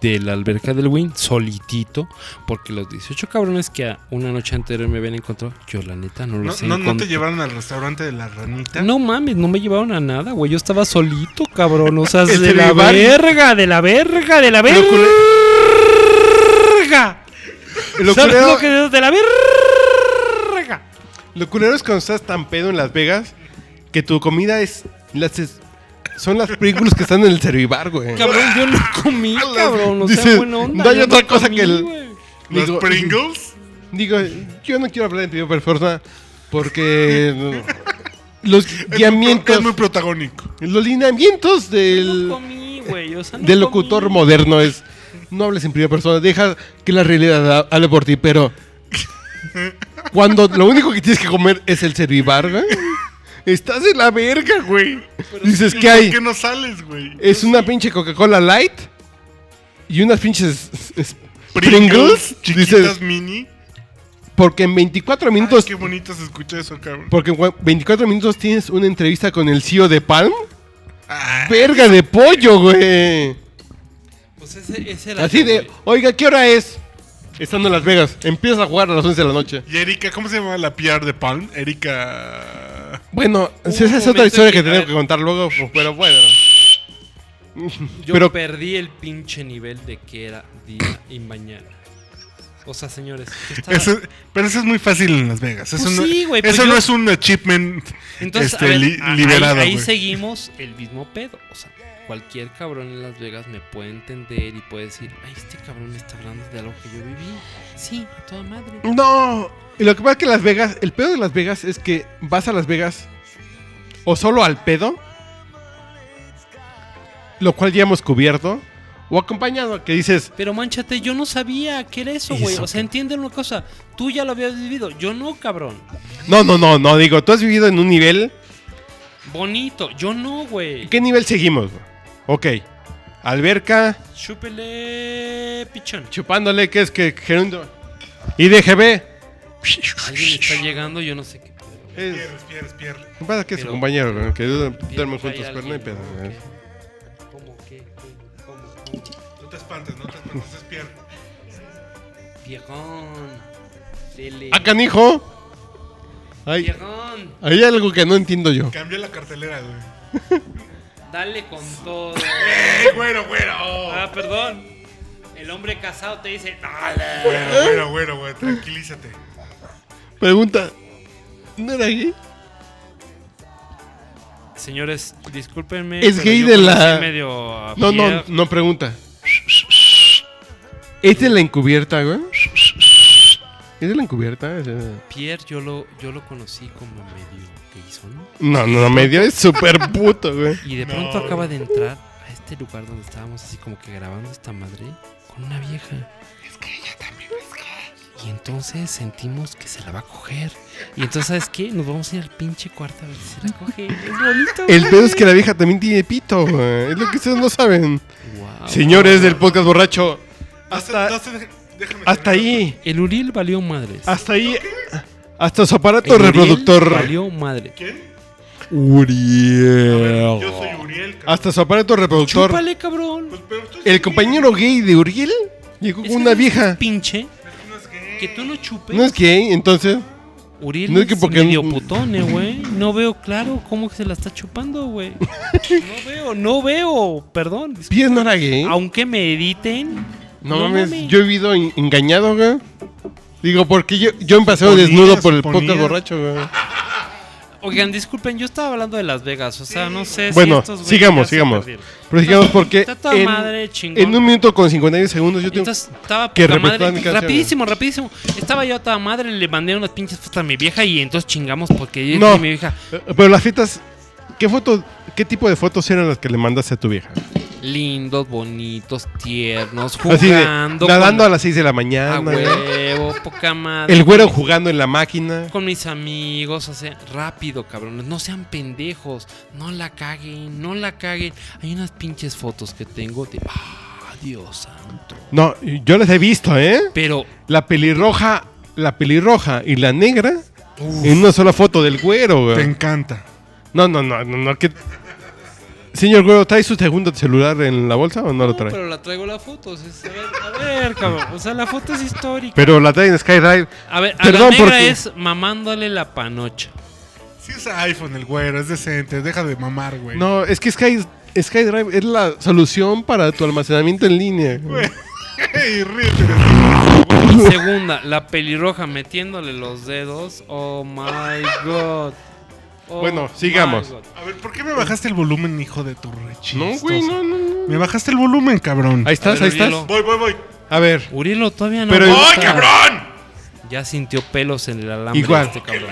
Speaker 3: de la alberca del Win, solitito. Porque los 18 cabrones que a una noche anterior me habían encontrado, yo la neta no
Speaker 2: No,
Speaker 3: los
Speaker 2: no, no te
Speaker 3: encontré.
Speaker 2: llevaron al restaurante de la ranita.
Speaker 3: No mames, no me llevaron a nada, güey. Yo estaba solito, cabrón. O sea, <laughs> de la verga, de la verga, de la verga.
Speaker 1: Lo
Speaker 3: ¿Sabes
Speaker 1: culero,
Speaker 3: lo que es de la verga?
Speaker 1: lo culero es cuando estás tan pedo en Las Vegas que tu comida es. Las es- son las Pringles que están en el servibar, güey.
Speaker 3: Cabrón, yo no comí, cabrón. O sea, buena onda.
Speaker 1: no hay otra cosa que el-.
Speaker 2: ¿Los
Speaker 1: Digo-
Speaker 2: Pringles?
Speaker 1: Digo, yo no quiero hablar <laughs> en primera persona porque no, los guiamientos,
Speaker 2: es muy protagónico.
Speaker 1: los lineamientos
Speaker 3: No
Speaker 1: del,
Speaker 3: comí, güey. O sea, no
Speaker 1: del locutor
Speaker 3: comí.
Speaker 1: moderno es no hables en primera persona, deja que la realidad ha- hable por ti, pero <laughs> cuando lo único que tienes que comer es el servivar, güey, estás en la verga, güey. Dices
Speaker 2: ¿Y
Speaker 1: que hay
Speaker 2: ¿Por qué no sales, güey?
Speaker 1: es una pinche Coca-Cola Light y unas pinches
Speaker 2: Pringles, chiquitas
Speaker 1: dices,
Speaker 2: mini.
Speaker 1: porque en 24
Speaker 2: Ay,
Speaker 1: minutos
Speaker 2: qué bonito se escucha eso, cabrón.
Speaker 1: Porque en cua- 24 minutos tienes una entrevista con el CEO de Palm.
Speaker 2: Ah,
Speaker 1: Verga de pollo, güey.
Speaker 3: Pues ese, ese era
Speaker 1: Así de, oiga, ¿qué hora es? Estando en Las Vegas. Empiezas a jugar a las 11 de la noche.
Speaker 2: y Erika, ¿cómo se llama la PR de Palm? Erika.
Speaker 1: Bueno, esa es otra historia que
Speaker 3: que-
Speaker 1: tengo que contar luego, pero bueno.
Speaker 3: Yo
Speaker 1: pero-
Speaker 3: perdí el pinche nivel de que era día y mañana. O sea, señores, estaba-
Speaker 2: Eso- pero eso es muy fácil en Las Vegas. Eso,
Speaker 3: Pues
Speaker 2: no,
Speaker 3: sí, güey,
Speaker 2: eso
Speaker 3: pues
Speaker 2: no
Speaker 3: yo-
Speaker 2: es un achievement
Speaker 3: Entonces,
Speaker 2: este,
Speaker 3: ver,
Speaker 2: li- liberado.
Speaker 3: ahí, ahí seguimos el mismo pedo. O sea, cualquier cabrón en Las Vegas me puede entender y puede decir, ay, este cabrón está hablando de algo que yo viví. Sí, a toda madre.
Speaker 1: No. Y lo que pasa es que Las Vegas, el pedo de Las Vegas es que vas a Las Vegas o solo al pedo, lo cual ya hemos cubierto, o acompañado, que dices,
Speaker 3: Pero manchate, yo no sabía que era eso,
Speaker 1: ¿Y
Speaker 3: güey. O sea,
Speaker 1: qué?
Speaker 3: entiende una cosa. Tú ya lo habías vivido. Yo no, cabrón.
Speaker 1: no, no, no, no, digo, tú has vivido en un nivel,
Speaker 3: Bonito. Yo no, güey.
Speaker 1: ¿qué nivel seguimos? güey? Ok, alberca,
Speaker 3: Chúpele, pichón.
Speaker 1: chupándole, que es que gerundo, y DGB.
Speaker 3: Alguien está llegando, yo no sé qué.
Speaker 1: Es,
Speaker 2: Pierres, pierres, pierres.
Speaker 1: ¿qué pasa que es su
Speaker 3: Pero-
Speaker 1: compañero, güey, que duermen juntos, pero no hay pedo.
Speaker 3: ¿Qué? ¿Cómo qué? ¿Cómo?
Speaker 2: No te espantes, no te espantes, es Pierre.
Speaker 3: Viejón. Dele.
Speaker 1: ¡Ah, canijo! Hay,
Speaker 3: Viejón.
Speaker 1: hay algo que no entiendo yo.
Speaker 2: Cambié la cartelera, güey. <laughs>
Speaker 3: Dale con todo. <laughs>
Speaker 2: ¡Eh, güero, güero!
Speaker 3: Ah, perdón. El hombre casado te dice, dale.
Speaker 2: Güero, güero, güero, güey, tranquilízate.
Speaker 1: Pregunta, ¿no era gay?
Speaker 3: Señores, discúlpenme.
Speaker 1: Es gay de la-
Speaker 3: medio
Speaker 1: No, no, no pregunta. ¿Es de la encubierta, güey? ¿Es de la encubierta?
Speaker 3: Pierre, yo lo, yo lo conocí como medio gayson.
Speaker 1: No, no, no, medio es súper puto, güey.
Speaker 3: Y de pronto acaba de entrar a este lugar donde estábamos así como que grabando esta madre con una vieja. Es que ella también es gay. Y entonces sentimos que se la va a coger. Y entonces, ¿sabes qué? Nos vamos a ir al pinche cuarto a ver si se la coge. Es bonito.
Speaker 1: El pedo es que la vieja también tiene pito, güey. Es lo que ustedes no saben. Señores del podcast borracho, hasta,
Speaker 2: No no
Speaker 1: hasta ahí,
Speaker 3: El Uriel valió madres.
Speaker 1: hasta ahí, hasta su aparato
Speaker 3: Uriel
Speaker 1: reproductor.
Speaker 3: Valió madre.
Speaker 2: ¿Quién?
Speaker 1: Uriel.
Speaker 2: Yo soy Uriel, cabrón.
Speaker 1: Hasta su aparato reproductor.
Speaker 3: Chúpale, cabrón.
Speaker 2: Pues, pero
Speaker 1: El compañero gay de Uriel llegó con una vieja.
Speaker 3: Pinche.
Speaker 2: no es gay.
Speaker 3: Que tú no chupes.
Speaker 1: No es gay, entonces.
Speaker 3: Uriel
Speaker 1: no es que porque-
Speaker 3: medio putone, güey. No veo claro cómo que se la está chupando, güey. <laughs> No veo, no veo. Perdón.
Speaker 1: Pies no era gay.
Speaker 3: Aunque me editen.
Speaker 1: No,
Speaker 3: no
Speaker 1: mames,
Speaker 3: mames.
Speaker 1: yo he vivido en- engañado, güey. Digo, porque yo, yo
Speaker 2: Suponías,
Speaker 1: desnudo por el podcast borracho, güey.
Speaker 3: Oigan, disculpen, yo estaba hablando de Las Vegas. O sea, no sé
Speaker 1: Bueno,
Speaker 3: si estos
Speaker 1: sigamos, sigamos. Pero sigamos porque
Speaker 3: Está toda
Speaker 1: en,
Speaker 3: madre,
Speaker 1: en un minuto con 51 segundos yo tengo...
Speaker 3: Entonces estaba
Speaker 1: que repetir
Speaker 3: madre.
Speaker 1: mi canción,
Speaker 3: Rapidísimo, rapidísimo. Estaba yo a toda madre, le mandé unas pinches fotos a mi vieja y entonces chingamos porque yo
Speaker 1: No.
Speaker 3: mi vieja,
Speaker 1: Eh, Pero las fiestas... ¿Qué fotos, qué tipo de fotos eran las que le mandaste a tu vieja?
Speaker 3: Lindos, bonitos, tiernos,
Speaker 1: Así de,
Speaker 3: jugando.
Speaker 1: nadando
Speaker 3: con-
Speaker 1: a las 6 de la
Speaker 3: a
Speaker 1: mañana. güey.
Speaker 3: huevo, poca madre.
Speaker 1: El güero jugando en la máquina.
Speaker 3: Con mis amigos, o sea, rápido, cabrones. No sean pendejos. No la caguen, no la caguen. Hay unas pinches fotos que tengo de. ¡Ah, Dios santo!
Speaker 1: No, yo las he visto, ¿eh?
Speaker 3: Pero,
Speaker 1: La pelirroja, la pelirroja y la negra en una sola foto del güero, güey.
Speaker 2: Te encanta.
Speaker 1: No, no, no, no, no, que... Señor güero, ¿trae su segundo celular en la bolsa o no lo
Speaker 3: no,
Speaker 1: trae?
Speaker 3: pero la traigo la foto. o sea, se ve- a ver, cabrón. O sea, la foto es histórica.
Speaker 1: Pero la trae en SkyDrive.
Speaker 3: A ver, a
Speaker 1: Perdón,
Speaker 3: la negra
Speaker 1: porque-
Speaker 3: es mamándole la panocha.
Speaker 2: Si usa iPhone el güero, es decente. Deja de mamar, güey.
Speaker 1: No, es que Sky, SkyDrive es la solución para tu almacenamiento en línea. <laughs>
Speaker 2: Ríete de güey.
Speaker 3: Y segunda, la pelirroja metiéndole los dedos. Oh my god. Oh
Speaker 1: Bueno, sigamos.
Speaker 2: A ver, ¿por qué me bajaste el volumen, hijo de tu rechistosa?
Speaker 1: No, güey, no, no, no.
Speaker 2: Me bajaste el volumen, cabrón.
Speaker 1: Ahí estás,
Speaker 3: ver,
Speaker 1: ahí estás.
Speaker 2: Voy, voy, voy.
Speaker 1: A ver,
Speaker 3: Urielo todavía no.
Speaker 1: Pero-
Speaker 3: aguanta.
Speaker 2: ¡Ay, cabrón!
Speaker 3: Ya sintió pelos en el alambre
Speaker 1: Igual.
Speaker 3: este cabrón.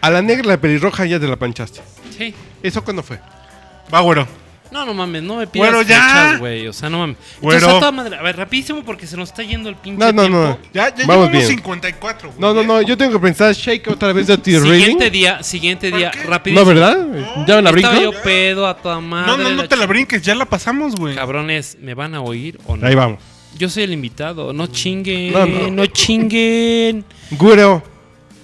Speaker 1: a la negra, la pelirroja ya te la panchaste.
Speaker 3: Sí.
Speaker 1: ¿Eso cuándo fue?
Speaker 2: Va, güero.
Speaker 3: No, no mames, no me pidas
Speaker 2: Güero, ya.
Speaker 3: fechas, güey. O sea, no mames. Entonces, a toda madre. A ver, rapidísimo porque se nos está yendo el pinche
Speaker 1: No, no,
Speaker 3: tiempo.
Speaker 1: no.
Speaker 2: Ya, ya
Speaker 1: Vamos
Speaker 2: llevamos
Speaker 1: bien.
Speaker 2: 54, güey.
Speaker 1: No, no, no, yo tengo que pensar Shake otra vez de T
Speaker 3: Siguiente día, siguiente día,
Speaker 2: ¿Por qué?
Speaker 3: rapidísimo.
Speaker 1: No, ¿verdad? ¿Ya me la brinco?
Speaker 3: Estaba yo pedo a toda madre.
Speaker 2: No, no, no te la brinques, ya la pasamos, güey.
Speaker 3: Cabrones, ¿me van a oír o no?
Speaker 1: Ahí vamos.
Speaker 3: Yo soy el invitado, no chinguen,
Speaker 1: No,
Speaker 3: no,
Speaker 1: no.
Speaker 3: chinguen.
Speaker 1: Güero,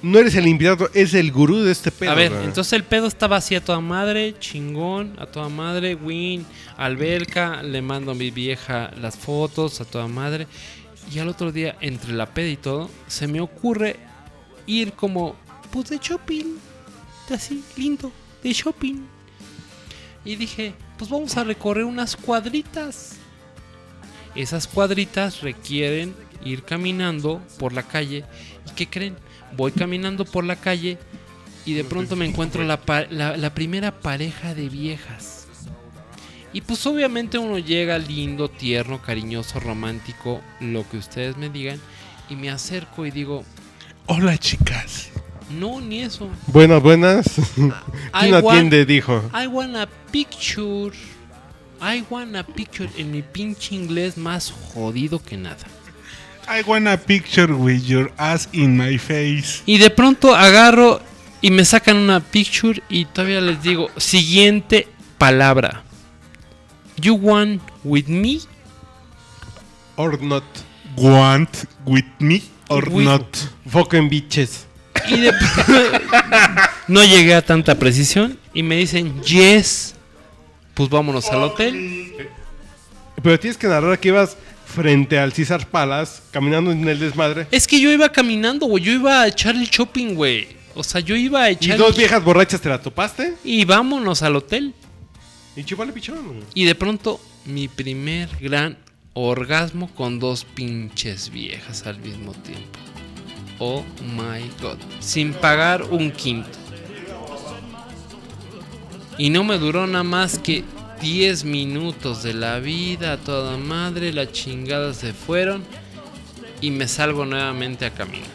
Speaker 1: no eres el invitado, es el gurú de este pedo.
Speaker 3: a ver, entonces el pedo estaba así a toda madre, chingón, a toda madre, win, alberca, le mando a mi vieja las fotos, a toda madre. Y al otro día, entre la peda y todo, se me ocurre ir como, pues de shopping, así, lindo, de shopping. Y dije, pues vamos a recorrer unas cuadritas. Esas cuadritas requieren ir caminando por la calle. ¿Y qué creen? Voy caminando por la calle y de pronto me encuentro la, la- la primera pareja de viejas. Y pues obviamente uno llega lindo, tierno, cariñoso, romántico, lo que ustedes me digan. Y me acerco y digo,
Speaker 2: Hola, chicas.
Speaker 3: no, ni eso.
Speaker 1: Buenas, buenas. <laughs> ¿Quién atiende? Dijo.
Speaker 3: I want a picture. I want a picture en mi pinche inglés más jodido que nada.
Speaker 2: I want a picture with your ass in my face.
Speaker 3: Y de pronto agarro y me sacan una picture y todavía les digo, siguiente palabra. You want with me?
Speaker 1: Or not.
Speaker 2: Want with me or
Speaker 3: With-
Speaker 2: not?
Speaker 1: Fucking bitches.
Speaker 3: Y de <laughs> no llegué a tanta precisión y me dicen, yes. Pues vámonos al hotel.
Speaker 1: Pero tienes que narrar que ibas frente al César Palace, caminando en el desmadre.
Speaker 3: Es que yo iba caminando, güey. Yo iba a echar el shopping, güey. O sea, yo iba a
Speaker 1: Y
Speaker 3: echar...
Speaker 1: dos
Speaker 3: el-
Speaker 1: viejas borrachas te la topaste.
Speaker 3: Y vámonos al hotel.
Speaker 1: Y chupale pichón. güey.
Speaker 3: Y de pronto, mi primer gran orgasmo con dos pinches viejas al mismo tiempo. Oh my god. Sin pagar un quinto. Y no me duró nada más que 10 minutos de la vida toda madre. Las chingadas se fueron. Y me salgo nuevamente a caminar.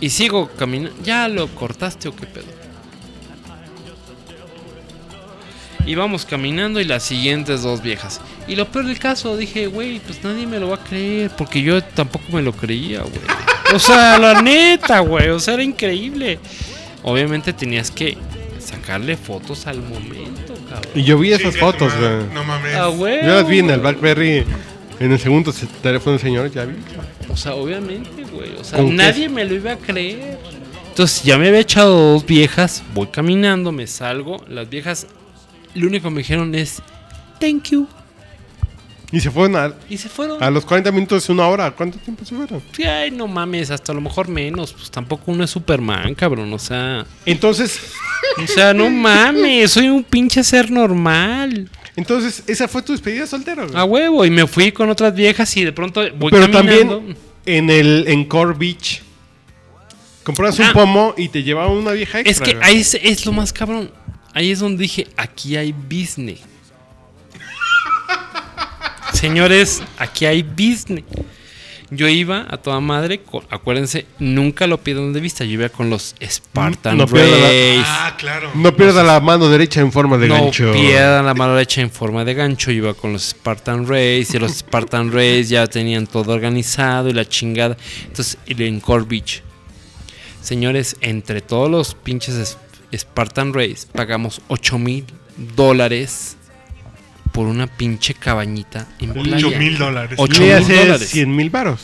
Speaker 3: Y sigo caminando. ¿Ya lo cortaste o qué pedo? Y vamos caminando y las siguientes dos viejas. Y lo peor del caso, dije, güey, pues nadie me lo va a creer. Porque yo tampoco me lo creía, güey. O sea, la neta, güey. O sea, era increíble. Obviamente tenías que sacarle fotos al momento, cabrón.
Speaker 1: Y yo vi esas fotos, güey.
Speaker 2: No mames.
Speaker 3: Ah, güey.
Speaker 1: Yo las vi en el Blackberry. En el segundo se- teléfono del señor, ya vi.
Speaker 3: O sea, obviamente, güey. O sea, nadie me lo iba a creer. Entonces, ya me había echado dos viejas. Voy caminando, me salgo. Las viejas, lo único que me dijeron es, thank you.
Speaker 1: Y se fueron a,
Speaker 3: Y se fueron.
Speaker 1: a los 40 minutos, una hora. ¿Cuánto tiempo se fueron?
Speaker 3: Sí, Ay, no mames, hasta a lo mejor menos. Pues tampoco uno es Superman, cabrón. O sea,
Speaker 1: Entonces,
Speaker 3: o sea, no <laughs> mames, soy un pinche ser normal.
Speaker 1: entonces esa fue tu despedida soltero. güey.
Speaker 3: A huevo. Y me fui con otras viejas y de pronto voy
Speaker 1: Pero
Speaker 3: caminando.
Speaker 1: también en el en Core Beach. Compras un
Speaker 3: Ah.
Speaker 1: pomo y te llevaba una vieja extra.
Speaker 3: Es que
Speaker 1: güey.
Speaker 3: ahí es, es lo más cabrón. Ahí es donde dije, aquí hay business. Señores, aquí hay business. Yo iba a toda madre, con- acuérdense, nunca lo pierdan de vista. Yo iba con los Spartan
Speaker 1: No pierda la-.
Speaker 2: Ah, claro.
Speaker 1: No pierda la mano derecha en forma de
Speaker 3: no
Speaker 1: gancho.
Speaker 3: pierdan la mano derecha en forma de gancho. Yo iba con los Spartan Race y los Spartan Race ya tenían todo organizado y la chingada. Entonces, el en Core Beach. Señores, entre todos los pinches es- Spartan Race pagamos 8 mil dólares por una pinche cabañita en playa.
Speaker 2: 8 mil dólares.
Speaker 3: Ocho
Speaker 1: Le
Speaker 3: mil
Speaker 1: hace
Speaker 3: dólares.
Speaker 1: 100 mil varos.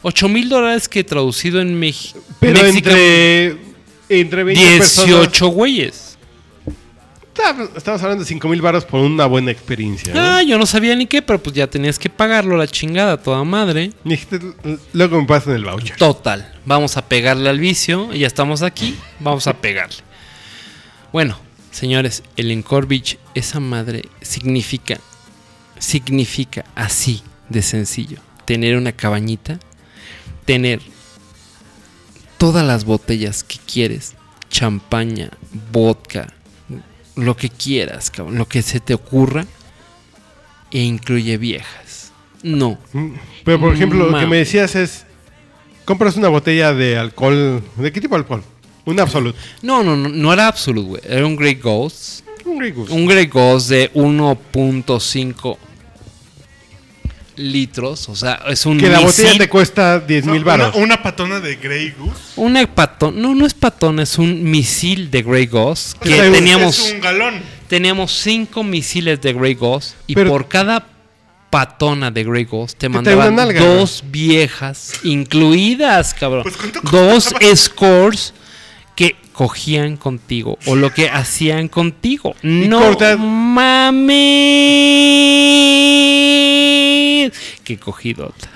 Speaker 3: 8 mil dólares que traducido en México.
Speaker 1: Pero entre, entre 20 personas.
Speaker 3: 18 güeyes.
Speaker 1: Está- Estamos hablando de 5 mil varos por una buena experiencia. ¿no?
Speaker 3: Ah, yo no sabía ni qué, pero pues ya tenías que pagarlo la chingada, toda madre.
Speaker 1: Luego me pasan el voucher.
Speaker 3: Total, vamos a pegarle al vicio, ya estamos aquí, vamos a pegarle. Bueno, señores, el Encore Beach, esa madre significa, significa así de sencillo, tener una cabañita, tener todas las botellas que quieres, champaña, vodka, lo que quieras, cabrón, lo que se te ocurra, e incluye viejas. No,
Speaker 1: Mm, Pero por ejemplo, lo que me decías es: compras una botella de alcohol. ¿De qué tipo de alcohol? Un Absolut.
Speaker 3: no, no, no, no era Absolute, güey, era un Grey Ghost.
Speaker 1: Un Grey Goose.
Speaker 3: Un Grey Ghost de 1.5 litros. O sea, es un
Speaker 1: Que la botella te cuesta 10
Speaker 2: No,
Speaker 1: mil
Speaker 2: una,
Speaker 1: varos.
Speaker 2: una patona de Grey Goose.
Speaker 3: Un patón. No, no es patón, es un misil de Grey Ghost. Que
Speaker 1: sea,
Speaker 3: teníamos,
Speaker 2: Es un galón.
Speaker 3: teníamos cinco misiles de Grey Ghost. Y
Speaker 1: Pero-
Speaker 3: por cada patona de Grey Ghost te mandaban
Speaker 1: una nalga,
Speaker 3: dos viejas incluidas, cabrón.
Speaker 2: Pues, ¿cuánto
Speaker 3: dos
Speaker 2: costaba?
Speaker 3: scores que cogían contigo o lo que hacían contigo. No mames. Qué cogidota.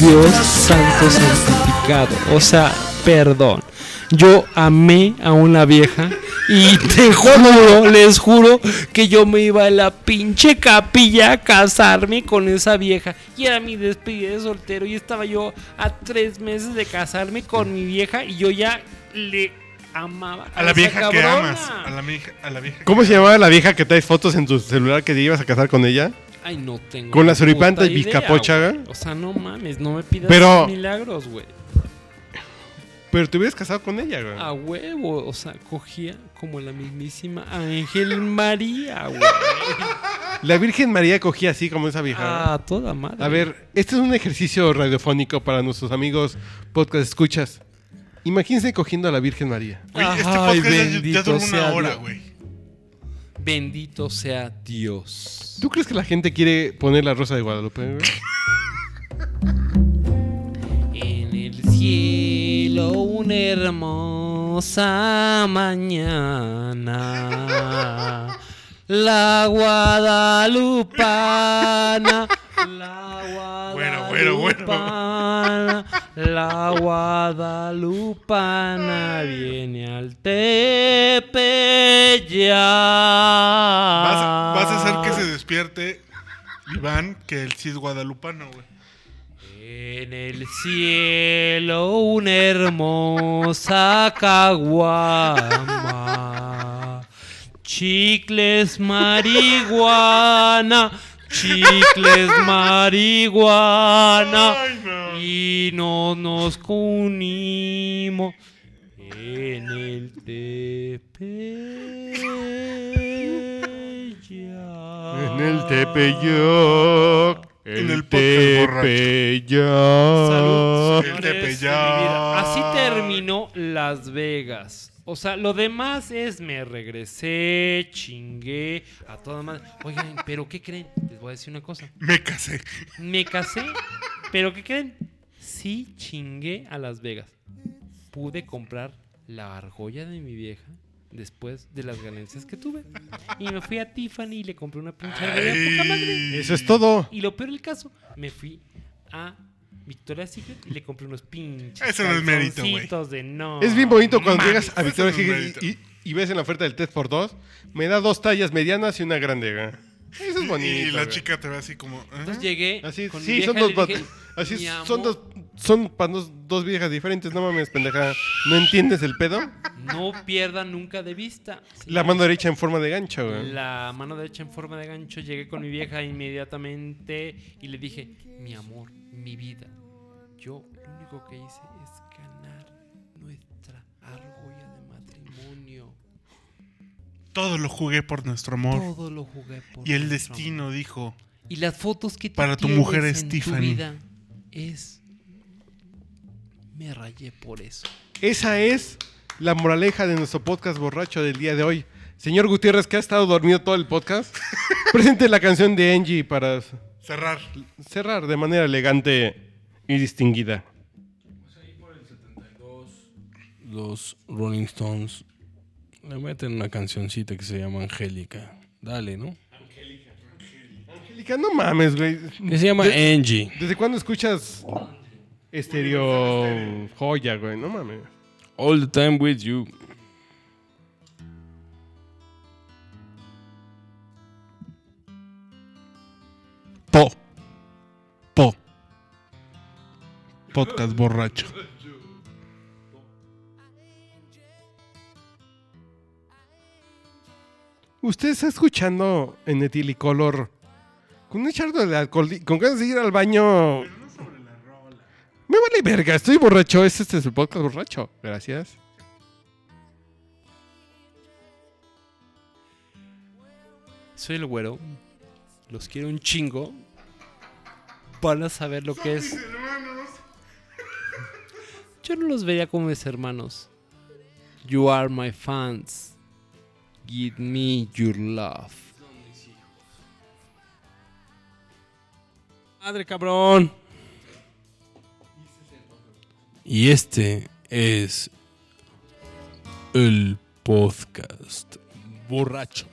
Speaker 3: Dios santo santificado. O sea, perdón. Yo amé a una vieja y te <laughs> juro, les juro que yo me iba a la pinche capilla a casarme con esa vieja. Y era mi despedida de soltero y estaba yo a tres meses de casarme con mi vieja y yo ya le amaba
Speaker 2: A la
Speaker 3: esa
Speaker 2: vieja que amas. A la, vieja, a la vieja
Speaker 1: ¿Cómo se llamaba la vieja que traes fotos en tu celular que te ibas a casar con ella?
Speaker 3: Ay, no tengo.
Speaker 1: Con la suripanta y
Speaker 3: idea,
Speaker 1: bizcapocha,
Speaker 3: güey.
Speaker 1: güey.
Speaker 3: O sea, no mames, no me pidas
Speaker 1: Pero-
Speaker 3: milagros, güey.
Speaker 1: Pero te hubieras casado con ella, güey.
Speaker 3: A huevo, o sea, cogía como la mismísima Ángel María, güey.
Speaker 1: La Virgen María cogía así como esa vieja.
Speaker 3: Ah, toda madre.
Speaker 1: A ver, este es un ejercicio radiofónico para nuestros amigos podcast escuchas. Imagínense cogiendo a la Virgen María.
Speaker 2: Güey, este
Speaker 3: Ay,
Speaker 2: podcast ya- ya,
Speaker 3: bendito
Speaker 2: duró una hora,
Speaker 3: Dios.
Speaker 2: güey.
Speaker 3: Bendito sea Dios.
Speaker 1: ¿Tú crees que la gente quiere poner la rosa de Guadalupe? güey?
Speaker 3: En el cielo una hermosa mañana. La guadalupana. La
Speaker 2: Bueno, bueno, bueno.
Speaker 3: guadalupana. La guadalupana viene al Tepeyac.
Speaker 2: Vas, a- vas a hacer que se despierte Iván, que él sí es guadalupano, güey.
Speaker 3: En el cielo una hermosa caguama. Chicles marihuana, chicles marihuana.
Speaker 2: Ay, no.
Speaker 3: Y no nos unimos en el Tepeyac.
Speaker 1: En el Tepeyac.
Speaker 2: En el.
Speaker 3: Salud,
Speaker 2: El
Speaker 3: señores. Así terminó Las Vegas. O sea, lo demás es me regresé, chingué a toda madre. Oigan, pero ¿qué creen? Les voy a decir una cosa.
Speaker 2: Me casé.
Speaker 3: Me casé, pero ¿qué creen? Sí chingué a Las Vegas. Pude comprar la argolla de mi vieja después de las ganancias que tuve. Y me fui a Tiffany y le compré una pinche poca madre.
Speaker 1: Eso es todo.
Speaker 3: Y lo peor del caso, me fui a Victoria's Secret y le compré unos pinches.
Speaker 2: Eso no es mérito, güey.
Speaker 3: de no.
Speaker 1: Es bien bonito cuando
Speaker 2: mames,
Speaker 1: llegas a Victoria's Secret y,
Speaker 2: mérito.
Speaker 1: y- y ves en la oferta del 3x2, me da dos tallas medianas y una grande, güey. Eso es bonito.
Speaker 2: Y la
Speaker 1: güey.
Speaker 2: chica te ve así como. ¿eh?
Speaker 3: Entonces llegué.
Speaker 1: Así,
Speaker 3: con mi
Speaker 1: sí,
Speaker 3: vieja
Speaker 1: son
Speaker 3: y
Speaker 1: dos,
Speaker 3: dije,
Speaker 1: así
Speaker 3: "Mi
Speaker 1: son dos, son para dos, dos viejas diferentes, no mames, pendeja. ¿No entiendes el pedo?
Speaker 3: No pierda nunca de vista.
Speaker 1: La mano derecha en forma de gancho, güey.
Speaker 3: La mano derecha en forma de gancho. Llegué con mi vieja inmediatamente y le dije, mi amor, mi vida. Yo lo único que hice
Speaker 2: Todo lo jugué por nuestro amor.
Speaker 3: Todo lo jugué por
Speaker 2: Y el destino dijo:
Speaker 3: Y las fotos que
Speaker 2: Para tu mujer
Speaker 3: en
Speaker 2: es
Speaker 3: tu
Speaker 2: Tiffany.
Speaker 3: vida es me rayé por eso.
Speaker 1: Esa es la moraleja de nuestro podcast borracho del día de hoy. Señor Gutiérrez, que ha estado dormido todo el podcast, <laughs> presente la canción de Angie para
Speaker 2: cerrar.
Speaker 1: cerrar de manera elegante y distinguida.
Speaker 5: Los Rolling Stones le meten una cancioncita que se llama Angélica. Dale, ¿no?
Speaker 1: Angélica, no mames, güey.
Speaker 5: Que se llama Angie.
Speaker 1: ¿Desde cuándo escuchas Estereo Joya, güey? No mames.
Speaker 5: All the time with you.
Speaker 2: Po. Po. Podcast borracho.
Speaker 1: Usted está escuchando en Etilicolor con un chardo de alcohol, con ganas de ir al baño. Me vale verga, estoy borracho. Este, este es el podcast borracho. Gracias.
Speaker 3: Soy el güero. Los quiero un chingo. Van a saber lo que es. Yo no los vería como mis hermanos. You are my fans. Give me your love.
Speaker 5: Madre cabrón. Y este es el podcast borracho.